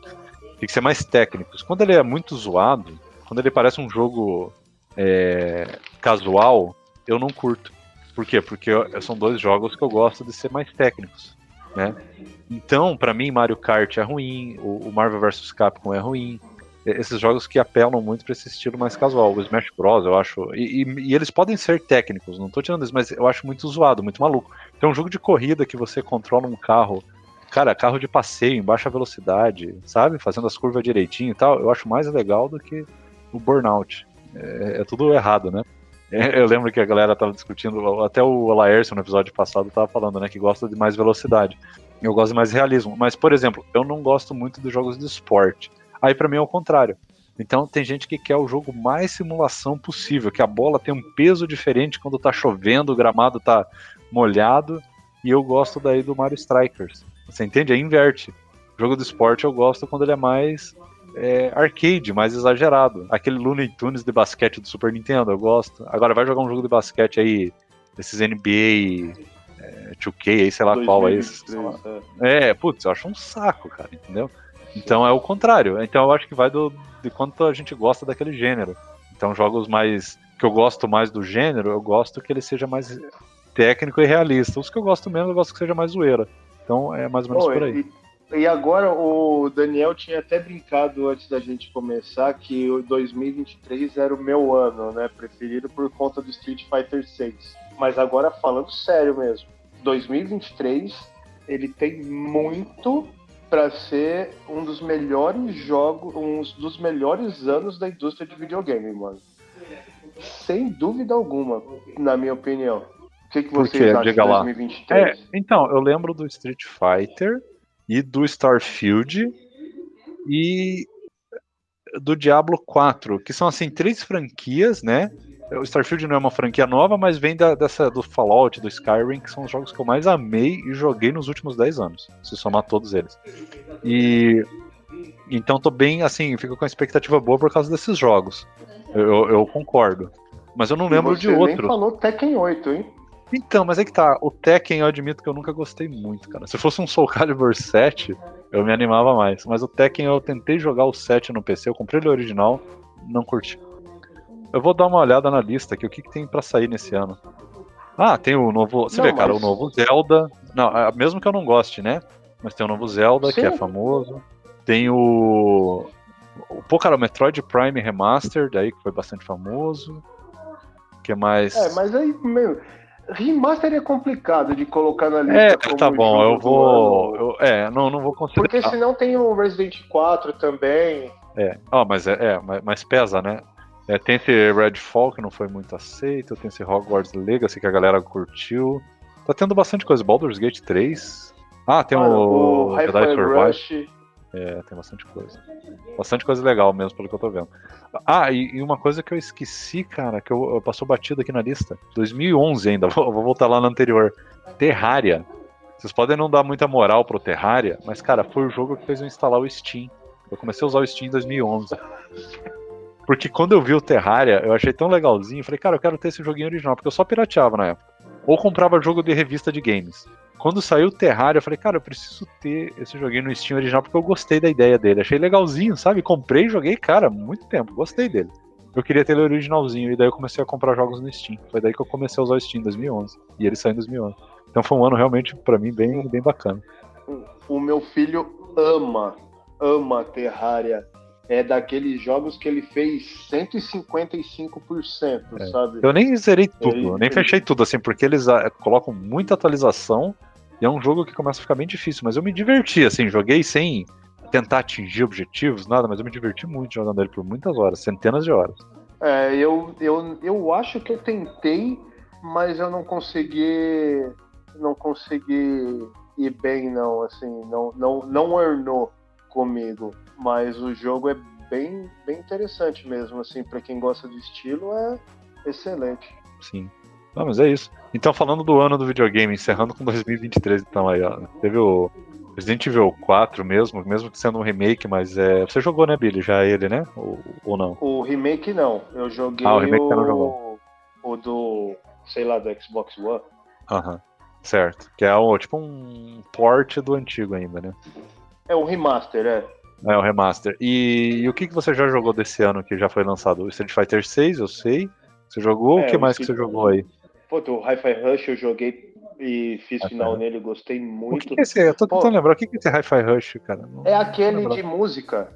Tem que ser mais técnicos. Quando ele é muito zoado, quando ele parece um jogo é, casual, eu não curto. Por quê? Porque eu- são dois jogos que eu gosto de ser mais técnicos, né? Então, pra mim, Mario Kart é ruim, o, o Marvel vs Capcom é ruim, esses jogos que apelam muito para esse estilo mais casual. O Smash Bros, eu acho. E, e- e eles podem ser técnicos, não tô tirando isso, mas eu acho muito zoado, muito maluco. Tem um jogo de corrida que você controla um carro, cara, carro de passeio em baixa velocidade, sabe? Fazendo as curvas direitinho e tal. Eu acho mais legal do que o Burnout. É, é tudo errado, né? Eu lembro que a galera tava discutindo, até o Laércio no episódio passado tava falando, né, que gosta de mais velocidade. Eu gosto de mais realismo. Mas, por exemplo, eu não gosto muito dos jogos de esporte. Aí para mim é o contrário. Então tem gente que quer o jogo mais simulação possível, que a bola tem um peso diferente quando tá chovendo, o gramado tá molhado. E eu gosto daí do Mario Strikers. Você entende? Aí inverte. O jogo do esporte eu gosto quando ele é mais é, arcade, mais exagerado. Aquele Looney Tunes de basquete do Super Nintendo, eu gosto. Agora vai jogar um jogo de basquete aí, desses NBA, é, 2K, aí, sei lá 2023, qual aí. É. é, putz, eu acho um saco, cara, entendeu? Então é o contrário. Então eu acho que vai do, de quanto a gente gosta daquele gênero. Então jogos mais. que eu gosto mais do gênero, eu gosto que ele seja mais técnico e realista. Os que eu gosto menos, eu gosto que seja mais zoeira. Então é mais ou menos por aí. E, e, agora o Daniel tinha até brincado antes da gente começar que o 2023 era o meu ano, né? Preferido por conta do Street Fighter 6. Mas agora falando sério mesmo, 2023 ele tem muito para ser um dos melhores jogos, um dos melhores anos da indústria de videogame, mano. Sem dúvida alguma, na minha opinião. O que, que vocês acham de 2023? É, então, eu lembro do Street Fighter e do Starfield e do Diablo 4, que são assim três franquias, né? O Starfield não é uma franquia nova, mas vem da, dessa do Fallout, do Skyrim, que são os jogos que eu mais amei e joguei nos últimos 10 anos, se somar todos eles. E então tô bem assim, fico com a expectativa boa por causa desses jogos. Eu, eu concordo. Mas eu não lembro de outro. Você falou Tekken 8, hein? Então, mas é que tá. O Tekken eu admito que eu nunca gostei muito, cara. Se fosse um Soul Calibur 7, eu me animava mais. Mas o Tekken eu tentei jogar o 7 no PC, eu comprei ele original, não curti. Eu vou dar uma olhada na lista aqui, o que, que tem para sair nesse ano. Ah, tem o novo. Você não, vê, cara, o novo Zelda. Não, mesmo que eu não goste, né? Mas tem o novo Zelda, Sim. que é famoso. Tem o. Pô, cara, o Metroid Prime Remastered, aí, que foi bastante famoso. que mais? É, mas aí, meu, Remaster é complicado de colocar na lista. É, tá bom, eu vou. Eu, é, não, não vou considerar. Porque senão tem o Resident 4 também. É, oh, mas é, é mas pesa, né? É, tem esse Redfall que não foi muito aceito, tem esse Hogwarts Legacy que a galera curtiu. Tá tendo bastante coisa. Baldur's Gate 3. Ah, tem Mano, o, o Jedi Survive. É, tem bastante coisa. Bastante coisa legal mesmo, pelo que eu tô vendo. Ah, e, e uma coisa que eu esqueci, cara, que eu, eu passou batido aqui na lista. 2011 ainda, vou, vou voltar lá no anterior. Terraria. Vocês podem não dar muita moral pro Terraria, mas, cara, foi o jogo que fez eu instalar o Steam. Eu comecei a usar o Steam em 2011. Porque quando eu vi o Terraria, eu achei tão legalzinho. Falei, cara, eu quero ter esse joguinho original, porque eu só pirateava na época. Ou comprava jogo de revista de games. Quando saiu o Terraria, eu falei, cara, eu preciso ter esse joguinho no Steam original porque eu gostei da ideia dele. Achei legalzinho, sabe? Comprei e joguei, cara, muito tempo. Gostei dele. Eu queria ter ele originalzinho e daí eu comecei a comprar jogos no Steam. Foi daí que eu comecei a usar o Steam em 2011. E ele saiu em 2011. Então foi um ano realmente, para mim, bem, bem bacana. O meu filho ama, ama Terraria é daqueles jogos que ele fez 155%, é. sabe? Eu nem zerei tudo, ele, nem fechei tudo, assim, porque eles ah, colocam muita atualização e é um jogo que começa a ficar bem difícil, mas eu me diverti, assim, joguei sem tentar atingir objetivos, nada, mas eu me diverti muito jogando ele por muitas horas, centenas de horas. É, eu, eu, eu acho que eu tentei, mas eu não consegui não consegui ir bem não, assim, não não não ornou comigo, mas o jogo é bem bem interessante mesmo, assim, para quem gosta do estilo é excelente. Sim. Não, mas é isso. Então, falando do ano do videogame, encerrando com 2023, então aí, ó. Teve o Resident Evil 4 mesmo, mesmo sendo um remake, mas é. Você jogou, né, Billy? Já ele, né? Ou, ou não? O remake não. Eu joguei ah, o, remake o... não jogou. o do. sei lá, do Xbox One. Aham. Uhum. Certo. Que é o, tipo um port do antigo ainda, né? É um remaster, é. É o remaster. E, e, o que, que você já jogou desse ano que já foi lançado? O Street Fighter 6, eu sei. Você jogou? É, o que mais que você jogou aí? Pô, o Hi-Fi Rush eu joguei e fiz final nele, gostei muito. O que, que é esse? Eu tô tentando Pô, lembrar, o que, que é esse Hi-Fi Rush, cara? Não, é aquele de música.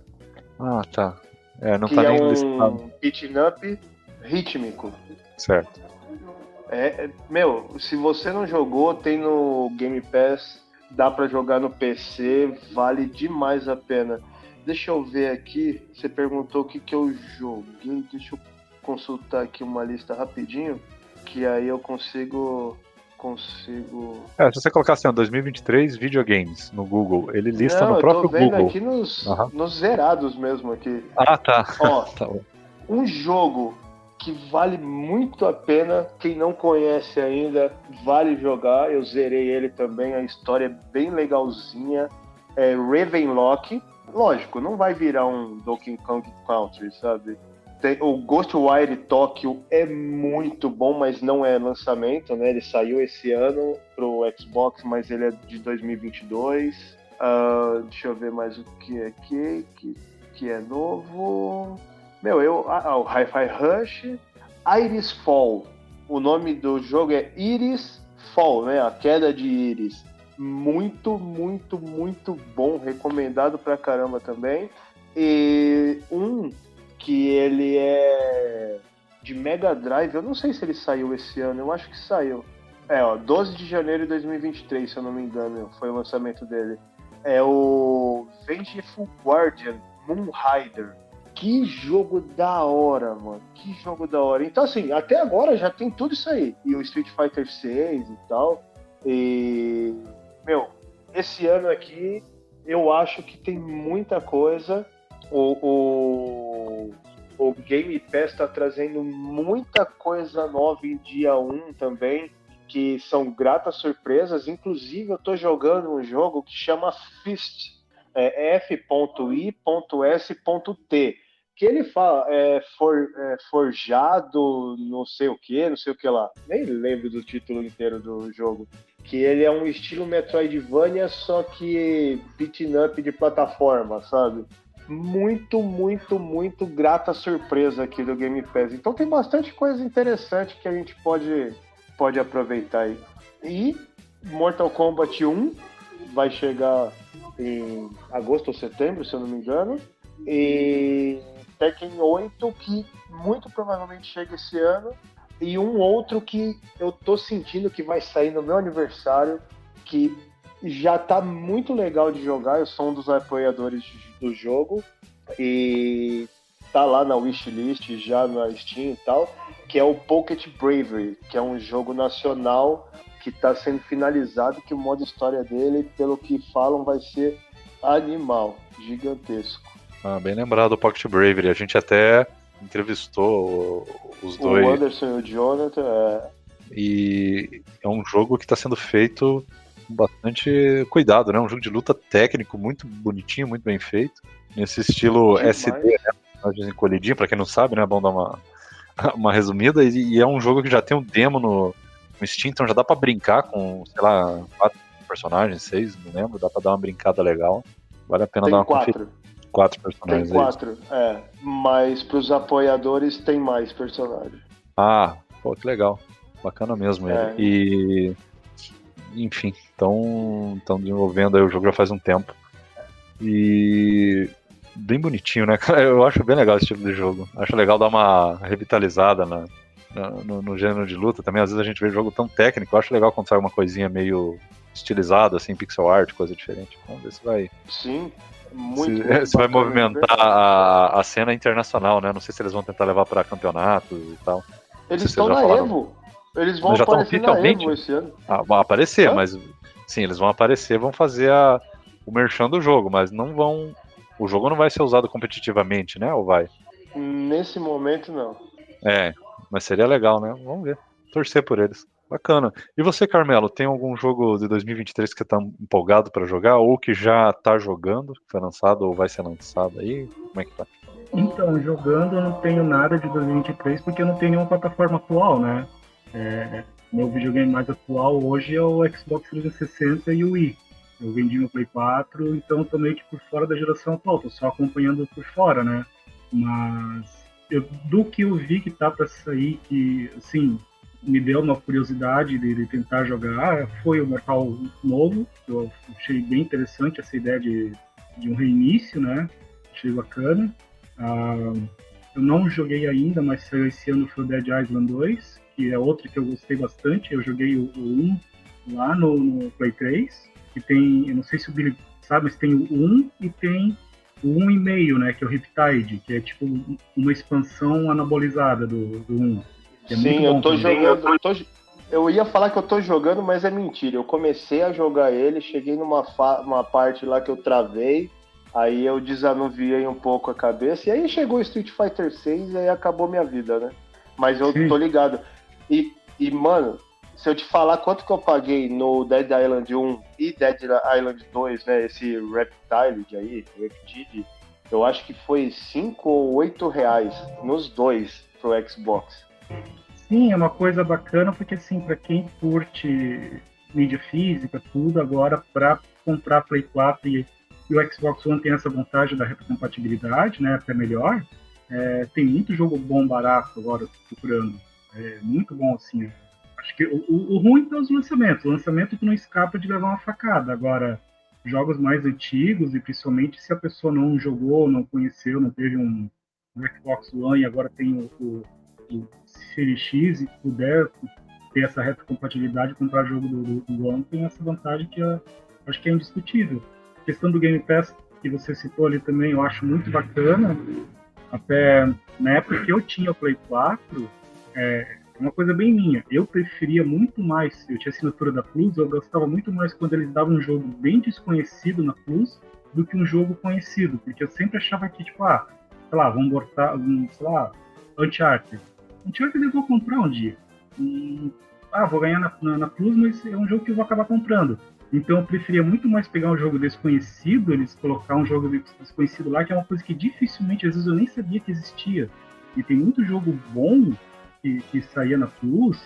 Ah, tá. É, não que tá é nem um listado. beat'em up rítmico. Certo. É, é, meu, se você não jogou, tem no Game Pass, dá para jogar no PC, vale demais a pena. Deixa eu ver aqui, você perguntou o que, que eu joguei, deixa eu consultar aqui uma lista rapidinho, que aí eu consigo consigo. É, se você colocar assim, ó, 2023 videogames no Google, ele lista Não, no eu próprio tô vendo Google. aqui nos, Aham. nos zerados mesmo aqui. Ah, tá. Ó, Tá um jogo que vale muito a pena. Quem não conhece ainda, vale jogar. Eu zerei ele também, a história é bem legalzinha. É Ravenlock. Lógico, não vai virar um Donkey Kong Country, sabe? Tem- o Ghostwire Tokyo é muito bom, mas não é lançamento, né? Ele saiu esse ano pro Xbox, mas ele é de 2022. Ah, deixa eu ver mais o que é aqui, que, que é novo. Meu, eu. Ah, ah, o Hi-Fi Rush. Iris Fall. O nome do jogo é Iris Fall, né? A queda de Iris. Muito, muito, muito bom. Recomendado pra caramba também. E um que ele é de Mega Drive. Eu não sei se ele saiu esse ano. Eu acho que saiu. É, ó, 12 de janeiro de 2023, se eu não me engano, foi o lançamento dele. É o Vengeful Guardian Moon Rider. Que jogo da hora, mano. Que jogo da hora. Então, assim, até agora já tem tudo isso aí. E o Street Fighter 6 e tal. E. Meu, esse ano aqui eu acho que tem muita coisa. O, o, o Game Pass tá trazendo muita coisa nova em dia 1 também. Que são gratas surpresas. Inclusive, eu tô jogando um jogo que chama Fist. É F.I.S.T que ele fala é, for, é, forjado, não sei o que, não sei o que lá. Nem lembro do título inteiro do jogo. Que ele é um estilo Metroidvania, só que beating up de plataforma, sabe? Muito, muito, muito grata surpresa aqui do Game Pass. Então tem bastante coisa interessante que a gente pode, pode aproveitar aí. E Mortal Kombat 1 vai chegar em agosto ou setembro, se eu não me engano. E Tekken 8, que muito provavelmente chega esse ano, e um outro que eu tô sentindo que vai sair no meu aniversário, que já tá muito legal de jogar, eu sou um dos apoiadores do jogo, e tá lá na wishlist, já na Steam e tal, que é o Pocket Bravery, que é um jogo nacional que está sendo finalizado, que o modo história dele, pelo que falam, vai ser animal, gigantesco. Ah, bem lembrado do Pocket Bravery. A gente até entrevistou os O dois. Anderson e o Jonathan, é, E é um jogo que está sendo feito com bastante cuidado, né? Um jogo de luta técnico, muito bonitinho, muito bem feito. Nesse estilo Demais. SD, né? Personagens encolhidinho, pra quem não sabe, né? É bom dar uma, uma resumida. E, e é um jogo que já tem um demo no, no Steam, então já dá pra brincar com, sei lá, quatro personagens, seis, não lembro. Dá pra dar uma brincada legal. Vale a pena dar tem uma conferida. Quatro. Quatro Tem personagens. aí. quatro, é. Mas pros apoiadores tem mais personagens. Ah, pô, que legal. Bacana mesmo ele. É. E. Enfim, estão desenvolvendo aí o jogo já faz um tempo. E. Bem bonitinho, né, cara? Eu acho bem legal esse tipo de jogo. Acho legal dar uma revitalizada na, na- no, no gênero de luta. Também, às vezes, a gente vê jogo tão técnico. Eu acho legal quando sai uma coisinha meio estilizada, assim, pixel art, coisa diferente. Vamos ver se vai. Sim, muito. se, muito vai movimentar a, a cena internacional, né? Não sei se eles vão tentar levar para campeonatos e tal. Eles estão na falaram? Evo. Eles vão já estão aparecer na oficialmente? Evo esse ano. Ah, vão aparecer, mas sim, eles vão aparecer, vão fazer a, o merchan do jogo, mas não vão. O jogo não vai ser usado competitivamente, né? Ou vai? Nesse momento, não. É, mas seria legal, né? Vamos ver. Torcer por eles. Bacana. E você, Carmelo, tem algum jogo de 2023 que tá empolgado pra jogar? Ou que já tá jogando, que foi lançado ou vai ser lançado aí? Como é que tá? Então, jogando eu não tenho nada de 2023 porque eu não tenho nenhuma plataforma atual, né? É, meu videogame mais atual hoje é o Xbox 360 e o Wii. Eu vendi meu Play 4, então tô meio que por fora da geração atual, tô só acompanhando por fora, né? Mas eu- do que eu vi que tá pra sair, que assim, me deu uma curiosidade de, de tentar jogar, foi o Mortal novo. Eu achei bem interessante essa ideia de, de um reinício, né? Achei bacana. Ah, eu não joguei ainda, mas saiu esse ano foi o Dead Island 2, que é outro que eu gostei bastante. Eu joguei o, o 1 lá no, no Play 3, que tem, eu não sei se o Billy sabe, mas tem o 1 e tem o meio né, que é o Riptide, que é tipo uma expansão anabolizada do, do 1. É Sim, eu tô jogando. Eu, tô, eu ia falar que eu tô jogando, mas é mentira. Eu comecei a jogar ele, cheguei numa uma parte lá que eu travei, aí eu desanuviei um pouco a cabeça, e aí chegou o Street Fighter 6 e aí acabou minha vida, né? Mas eu Sim. tô ligado. E, e, mano, se eu te falar quanto que eu paguei no Dead Island 1 e Dead Island 2, né? Esse Reptile aí, Reptile, eu acho que foi 5 ou 8 reais nos dois pro Xbox. Sim, é uma coisa bacana porque assim, para quem curte mídia física, tudo, agora para comprar Play 4 e, e, o Xbox One tem essa vantagem da retrocompatibilidade, né? Até melhor. É, tem muito jogo bom barato agora procurando. É muito bom assim. Acho que o, o, ruim é os lançamentos. O lançamento que não escapa de levar uma facada. Agora, jogos mais antigos, e principalmente se a pessoa não jogou, não conheceu, não teve um, um Xbox One e agora tem o, o, o Series X e puder ter essa retrocompatibilidade comprar jogo do, do, do One, tem essa vantagem que eu, acho que é indiscutível. A questão do Game Pass que você citou ali também, eu acho muito bacana. Até na época que eu tinha o Play 4, é, uma coisa bem minha. Eu preferia muito mais, eu tinha assinatura da Plus, eu gostava muito mais quando eles davam um jogo bem desconhecido na Plus do que um jogo conhecido, porque eu sempre achava que, tipo, ah, sei lá, vamos botar, sei lá, Uncharted. Uncharted eu vou comprar um dia. E, ah, vou ganhar na, na, na, Plus, mas é um jogo que eu vou acabar comprando. Então eu preferia muito mais pegar um jogo desconhecido, eles colocar um jogo desconhecido lá, que é uma coisa que dificilmente, às vezes eu nem sabia que existia. E tem muito jogo bom que, que saía na Plus,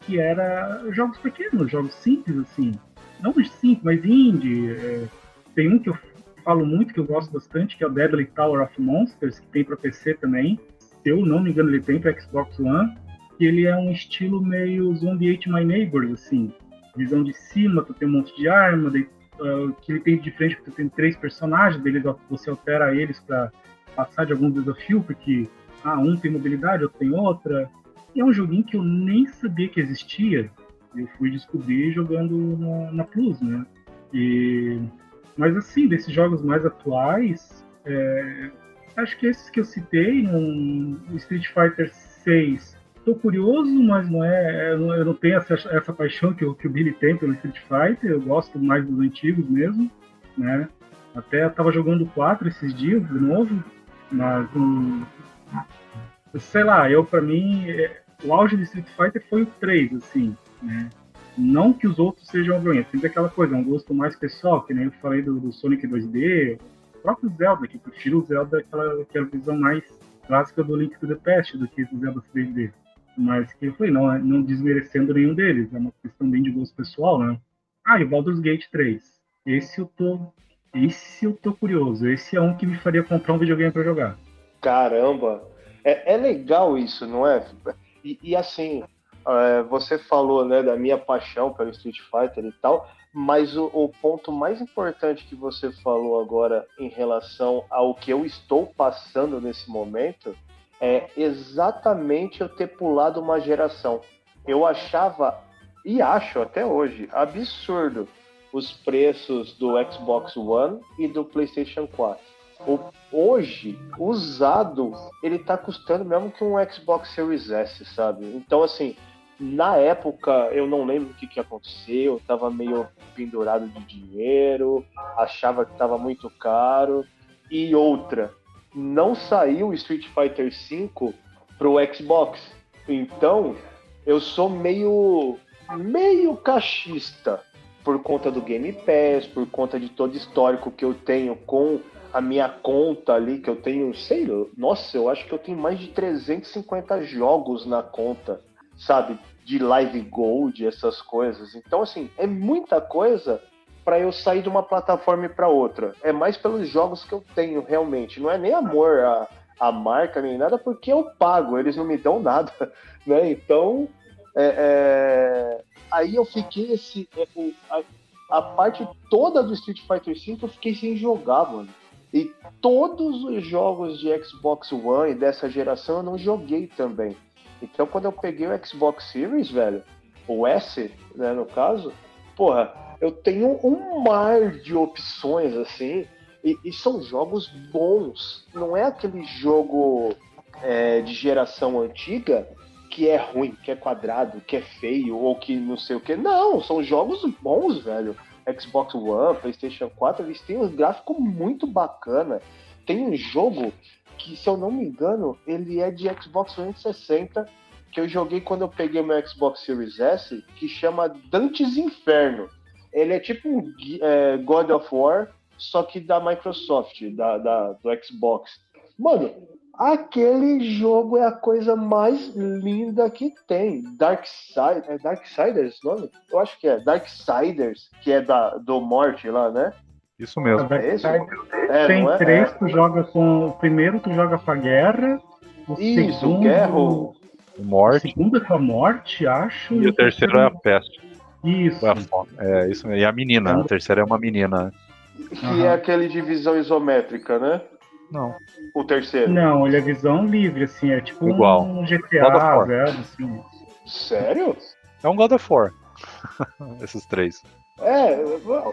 que era jogos pequenos, jogos simples, assim. Não simples, mas indie. É, tem um que eu falo muito, que eu gosto bastante, que é o Deadly Tower of Monsters, que tem para PC também. Se eu não me engano, ele tem para Xbox One. E ele é um estilo meio Zombie Ate My Neighbors, assim. Visão de cima, tu tem um monte de arma, daí, uh, que ele tem de frente, tu tem três personagens, deles você altera eles para passar de algum desafio, porque ah, um tem mobilidade, outro tem outra. E é um joguinho que eu nem sabia que existia. Eu fui descobrir jogando na, na Plus, né? E, mas assim, desses jogos mais atuais, é, acho que esses que eu citei, no Street Fighter 6, tô curioso, mas não é, eu não tenho essa, essa paixão que o, que o Billy tem pelo Street Fighter, eu gosto mais dos antigos mesmo, né? Até tava jogando 4 esses dias de novo, mas um, sei lá, eu para mim é, o auge de Street Fighter foi o 3, assim, né? Não que os outros sejam ruins, é sempre aquela coisa, é um gosto mais pessoal, que nem eu falei do, do Sonic 2D, o próprio Zelda, que prefiro o Zelda aquela, aquela visão mais clássica do Link to the Past do que do Zelda 3D. Mas que eu falei, não, não desmerecendo nenhum deles, é uma questão bem de gosto pessoal, né? Ah, e o Baldur's Gate 3. Esse eu tô. Esse eu tô curioso. Esse é um que me faria comprar um videogame para jogar. Caramba! É, é legal isso, não é? E, e assim, é, você falou né, da minha paixão pelo Street Fighter e tal, mas o, o, ponto mais importante que você falou agora em relação ao que eu estou passando nesse momento é exatamente eu ter pulado uma geração. Eu achava, e acho até hoje, absurdo os preços do Xbox One e do PlayStation 4 hoje, usado, ele tá custando mesmo que um Xbox Series S, sabe? Então, assim, na época eu não lembro o que, que aconteceu, eu tava meio pendurado de dinheiro, achava que tava muito caro. E outra, não saiu Street Fighter V pro Xbox. Então, eu sou meio meio cachista por conta do Game Pass, por conta de todo histórico que eu tenho com a minha conta ali, que eu tenho, sei nossa, eu acho que eu tenho mais de 350 jogos na conta, sabe? De Live Gold, essas coisas. Então, assim, é muita coisa para eu sair de uma plataforma para outra. É mais pelos jogos que eu tenho, realmente. Não é nem amor a, a marca nem nada, porque eu pago, eles não me dão nada, né? Então, é, é... aí eu fiquei esse. É, a, a, parte toda do Street Fighter V eu fiquei sem jogar, mano. E todos os jogos de Xbox One dessa geração eu não joguei também. Então quando eu peguei o Xbox Series, velho, o S, né, no caso, porra, eu tenho um mar de opções assim. E, e são jogos bons. Não é aquele jogo é, de geração antiga que é ruim, que é quadrado, que é feio ou que não sei o que. Não, são jogos bons, velho. Xbox One, PlayStation 4, eles têm um gráfico muito bacana. Tem um jogo que, se eu não me engano, ele é de Xbox 360 que eu joguei quando eu peguei meu Xbox Series S, que chama Dantes Inferno. Ele é tipo um é, God of War, só que da Microsoft, da, da, do Xbox. Mano, aquele jogo é a coisa mais linda que tem. Darkside, é Darksiders o nome? Eu acho que é. Darksiders, que é da, do Morte lá, né? Isso mesmo. É esse? É, tem é? três, tu joga com. O primeiro tu joga com a guerra. O Isso, segundo, guerra. Morte. O segundo é com a morte, acho. E, e o terceiro, terceiro é a peste. Isso. É, isso mesmo. E a menina. A terceira é uma menina. Que uhum. é aquele de visão isométrica, né? Não. O terceiro? Não, ele é visão livre, assim, é tipo Igual. um GTA, velho, assim. Sério? É um God of War. Esses três. É,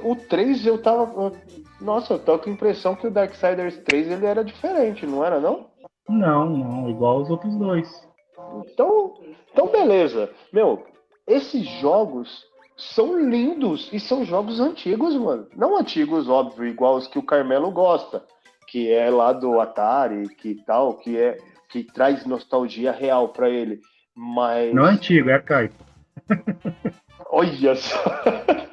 o 3 eu tava. Nossa, eu tô com a impressão que o Darksiders 3 ele era diferente, não era não? Não, não, igual os outros dois. Então, então beleza. Meu, esses jogos são lindos e são jogos antigos, mano. Não antigos, óbvio, igual os que o Carmelo gosta, que é lá do Atari, que tal, que é que traz nostalgia real para ele. Mas Não é antigo, é arcaico. Olha só.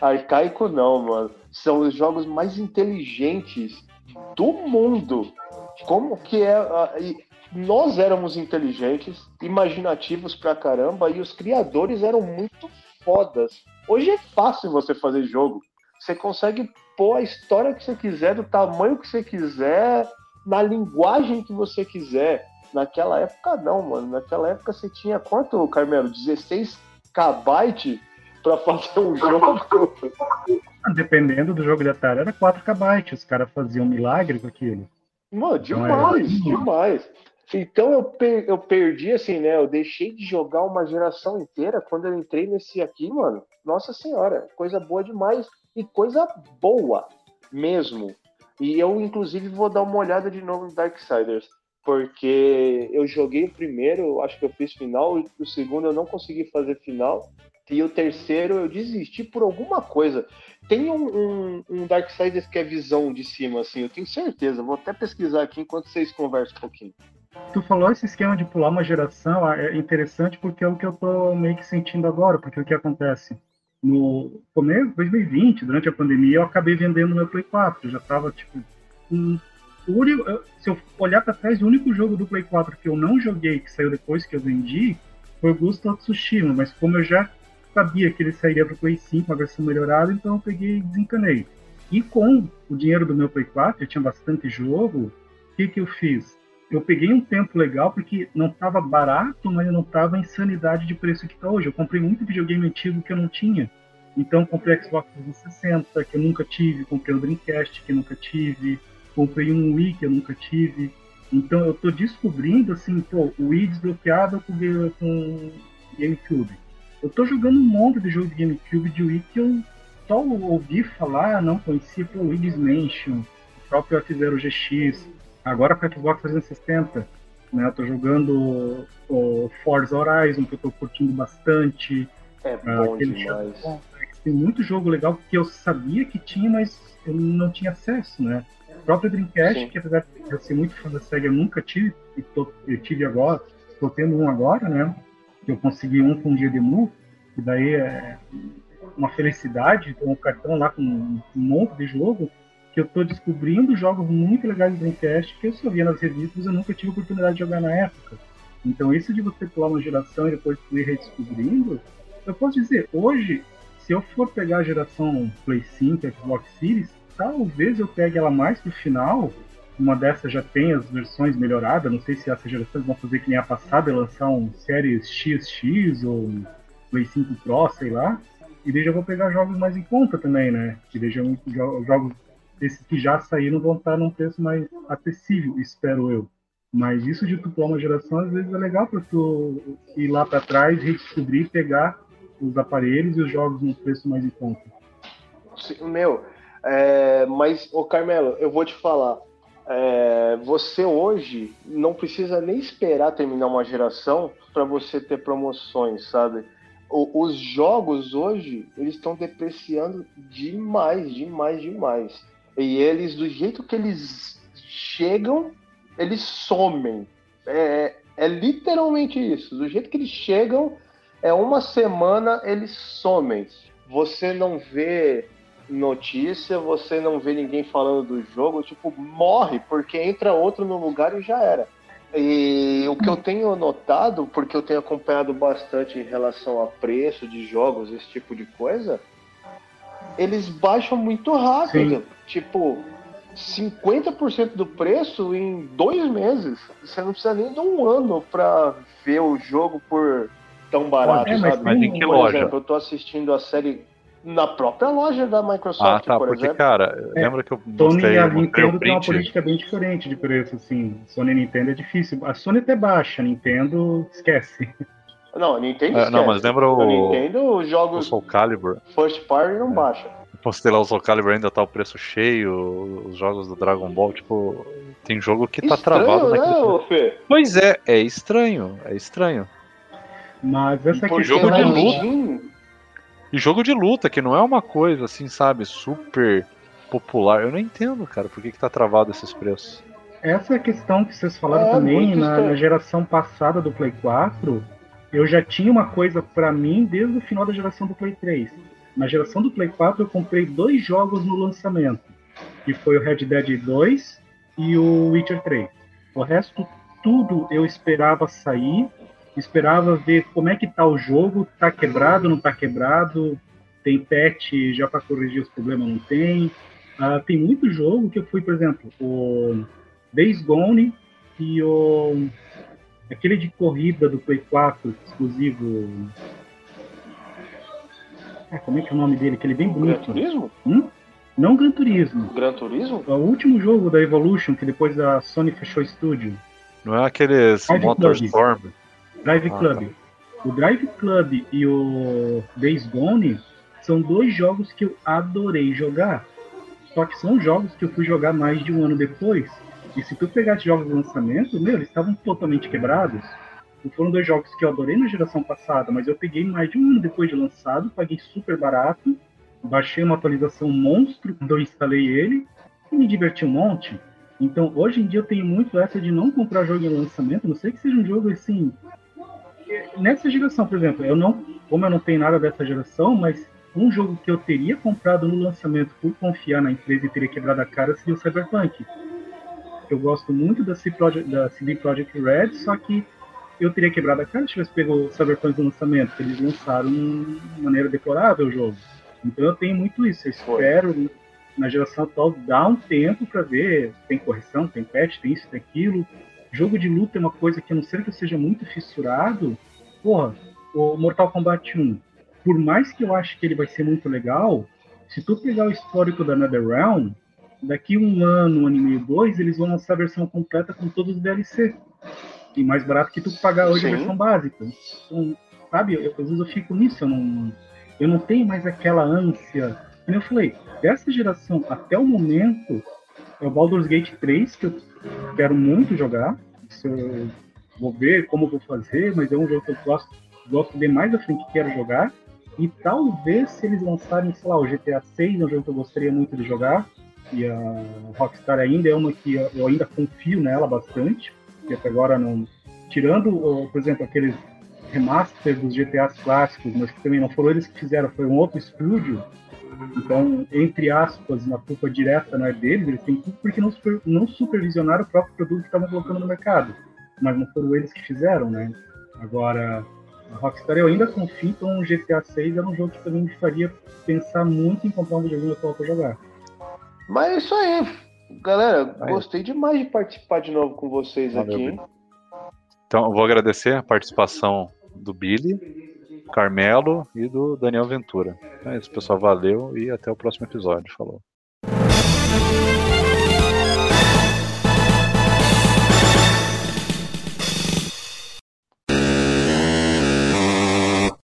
arcaico não, mano. São os jogos mais inteligentes do mundo. Como que é nós éramos inteligentes, imaginativos pra caramba e os criadores eram muito fodas. Hoje é fácil você fazer jogo. Você consegue pôr a história que você quiser, do tamanho que você quiser, na linguagem que você quiser. Naquela época não, mano. Naquela época você tinha quanto, Carmelo? 16 KB para fazer um jogo? Dependendo do jogo de Atari, era 4 KB. Os caras faziam um milagre com aquilo. Mano, demais, demais. Então eu, per eu perdi, assim, né? Eu deixei de jogar uma geração inteira quando eu entrei nesse aqui, mano. Nossa senhora, coisa boa demais. E coisa boa mesmo. E eu, inclusive, vou dar uma olhada de novo no Darksiders. Porque eu joguei o primeiro, acho que eu fiz final, o segundo eu não consegui fazer final. E o terceiro eu desisti por alguma coisa. Tem um, um, um Darksiders que é visão de cima, assim, eu tenho certeza. Vou até pesquisar aqui enquanto vocês conversam um pouquinho. Tu falou esse esquema de pular uma geração, ah, é interessante porque é o que eu tô meio que sentindo agora, porque o que acontece? No começo de 2020, durante a pandemia, eu acabei vendendo meu Play 4. Eu já tava, tipo, um, se eu olhar para trás, o único jogo do Play 4 que eu não joguei, que saiu depois que eu vendi, foi o Ghost of Tsushima, mas como eu já sabia que ele sairia para o Play 5, uma versão melhorada, então eu peguei e desencanei. E com o dinheiro do meu Play 4, eu tinha bastante jogo, o que, que eu fiz? eu peguei um tempo legal porque não estava barato, mas não estava insanidade de preço que está hoje. Eu comprei muito videogame antigo que eu não tinha. Então comprei Xbox 360, que eu nunca tive, comprei o Dreamcast, que eu nunca tive, comprei um Wii que eu nunca tive. Então eu estou descobrindo assim, pô, o Wii desbloqueado com, com GameCube. Eu estou jogando um monte de jogo de GameCube de Wii que eu só ouvi falar, não conhecia, pô, Luigi's Mansion, o próprio F-Zero GX, Agora com o Xbox 360, né? Eu tô jogando o Forza Horizon, que eu tô curtindo bastante. É ah, bom demais. Tem muito jogo legal que eu sabia que tinha, mas eu não tinha acesso, né? O próprio Dreamcast, Sim. que apesar de eu ser muito fã da SEGA, eu nunca tive, e tô, eu tive agora, tô tendo um agora, né? Que eu consegui um com de move, e daí é uma felicidade, ter um cartão lá com um monte de jogo, que eu tô descobrindo jogos muito legais do Dreamcast que eu só via nas revistas eu nunca tive oportunidade de jogar na época. Então isso de você pular uma geração e depois ir redescobrindo, eu posso dizer, hoje, se eu for pegar a geração Play 5, Xbox Series, talvez eu pegue ela mais pro final, uma dessas já tem as versões melhoradas, não sei se essas gerações vão fazer que nem a passada, lançar um Series XX ou Play 5 Pro, sei lá, e daí já vou pegar jogos mais em conta também, né? Que daí já jogos esses que já saíram vão estar num preço mais acessível, espero eu. Mas isso de tu uma geração, às vezes é legal para tu ir lá para trás, redescobrir, pegar os aparelhos e os jogos num preço mais em conta. Meu, É, mas, ô Carmelo, eu vou te falar. É, você hoje não precisa nem esperar terminar uma geração para você ter promoções, sabe? O, os jogos hoje, eles estão depreciando demais, demais, demais. E eles, do jeito que eles chegam, eles somem. É, é literalmente isso. Do jeito que eles chegam, é uma semana eles somem. Você não vê notícia, você não vê ninguém falando do jogo, tipo, morre, porque entra outro no lugar e já era. E o que eu tenho notado, porque eu tenho acompanhado bastante em relação a preço de jogos, esse tipo de coisa, eles baixam muito rápido. Sim. Tipo, 50% do preço em dois meses. Você não precisa nem de um ano para ver o jogo por tão barato, é, mas, mas em que por loja? Exemplo, eu tô assistindo a série na própria loja da Microsoft, ah, tá, por porque, exemplo. cara, é, lembra que eu Sony mostrei, e a Nintendo o tem uma política bem diferente de preço, assim. Sony e Nintendo é difícil. A Sony até baixa, a Nintendo esquece. Não, a Nintendo É, esquece. não, mas lembra o- A Nintendo, os O jogos Soul Calibur. first party não É. baixa. Postei lá o Soul Calibur ainda tá o preço cheio, os jogos do Dragon Ball, tipo, tem jogo que tá Estranho, travado né, naquele. Fê? Pois é, é estranho, é estranho. Mas essa Porque questão jogo de luta. E jogo de luta, que não é uma coisa assim, sabe, super popular. Eu não entendo, cara, por que, que tá travado esses preços. Essa questão que vocês falaram É, também, na, na geração passada do Play 4, eu já tinha uma coisa pra mim desde o final da geração do Play 3. Na geração do Play 4 eu comprei dois jogos no lançamento, que foi o Red Dead 2 e o Witcher 3. O resto tudo eu esperava sair, esperava ver como é que tá o jogo, tá quebrado, não tá quebrado, tem patch já para corrigir os problemas, não tem. Ah, tem muito jogo que eu fui, por exemplo, o Days Gone e o aquele de corrida do Play 4 exclusivo. Ah, como é que é o nome dele? Aquele bem Gran bonito. Turismo? Não Gran Turismo. Gran Turismo? É o último jogo da Evolution que depois a Sony fechou o estúdio. Não é aqueles Motorstorm. Drive Ah, Club. O Drive Club e o Days Gone são dois jogos que eu adorei jogar. Só que são jogos que eu fui jogar mais de um ano depois. E se tu pegar esses jogos de lançamento, meu, eles estavam totalmente quebrados. Não foram dois jogos que eu adorei na geração passada, mas eu peguei mais de um ano depois de lançado, paguei super barato, baixei uma atualização monstro quando eu instalei ele e me diverti um monte. Então, hoje em dia eu tenho muito essa de não comprar jogo em lançamento, não sei que seja um jogo assim. Nessa geração, por exemplo, eu não, como eu não tenho nada dessa geração, mas um jogo que eu teria comprado no lançamento por confiar na empresa e teria quebrado a cara seria o Cyberpunk. Eu gosto muito da CD Projekt, da CD Projekt Red, só que eu teria quebrado a cara se tivesse pego o Cyberpunk no lançamento, porque eles lançaram de maneira deplorável o jogo. Então eu tenho muito isso, eu espero na geração atual dar um tempo para ver, tem correção, tem patch, tem isso, tem aquilo. Jogo de luta é uma coisa que a não ser que eu seja muito fissurado, porra, o Mortal Kombat 1, por mais que eu ache que ele vai ser muito legal, se tu pegar o histórico da NetherRealm, daqui um ano, um ano e meio, dois, eles vão lançar a versão completa com todos os DLC. E mais barato que tu pagar hoje Sim. a versão básica. Então, sabe, eu, às vezes eu fico nisso, eu não, eu não tenho mais aquela ânsia. Como eu falei, dessa geração até o momento, é o Baldur's Gate 3 que eu quero muito jogar. Vou ver como vou fazer, mas é um jogo que eu gosto, gosto de mais frente que quero jogar. E talvez se eles lançarem, sei lá, o GTA 6, é um jogo que eu gostaria muito de jogar. E a Rockstar ainda é uma que eu ainda confio nela bastante. Porque até agora não. Tirando, por exemplo, aqueles remaster dos GTAs clássicos, mas que também não foram eles que fizeram, foi um outro estúdio. Então, entre aspas, uma culpa direta não é deles, eles têm culpa porque não, super, não supervisionaram o próprio produto que estavam colocando no mercado. Mas não foram eles que fizeram, né? Agora, a Rockstar eu ainda confio, então o GTA 6 é um jogo que também me faria pensar muito em comprar um videogame atual pra jogar. Mas é isso aí. Galera, Aí. gostei demais de participar de novo com vocês Valeu, aqui. Então, eu vou agradecer a participação do Billy, Carmelo e do Daniel Ventura. É isso, pessoal. Valeu e até o próximo episódio. Falou.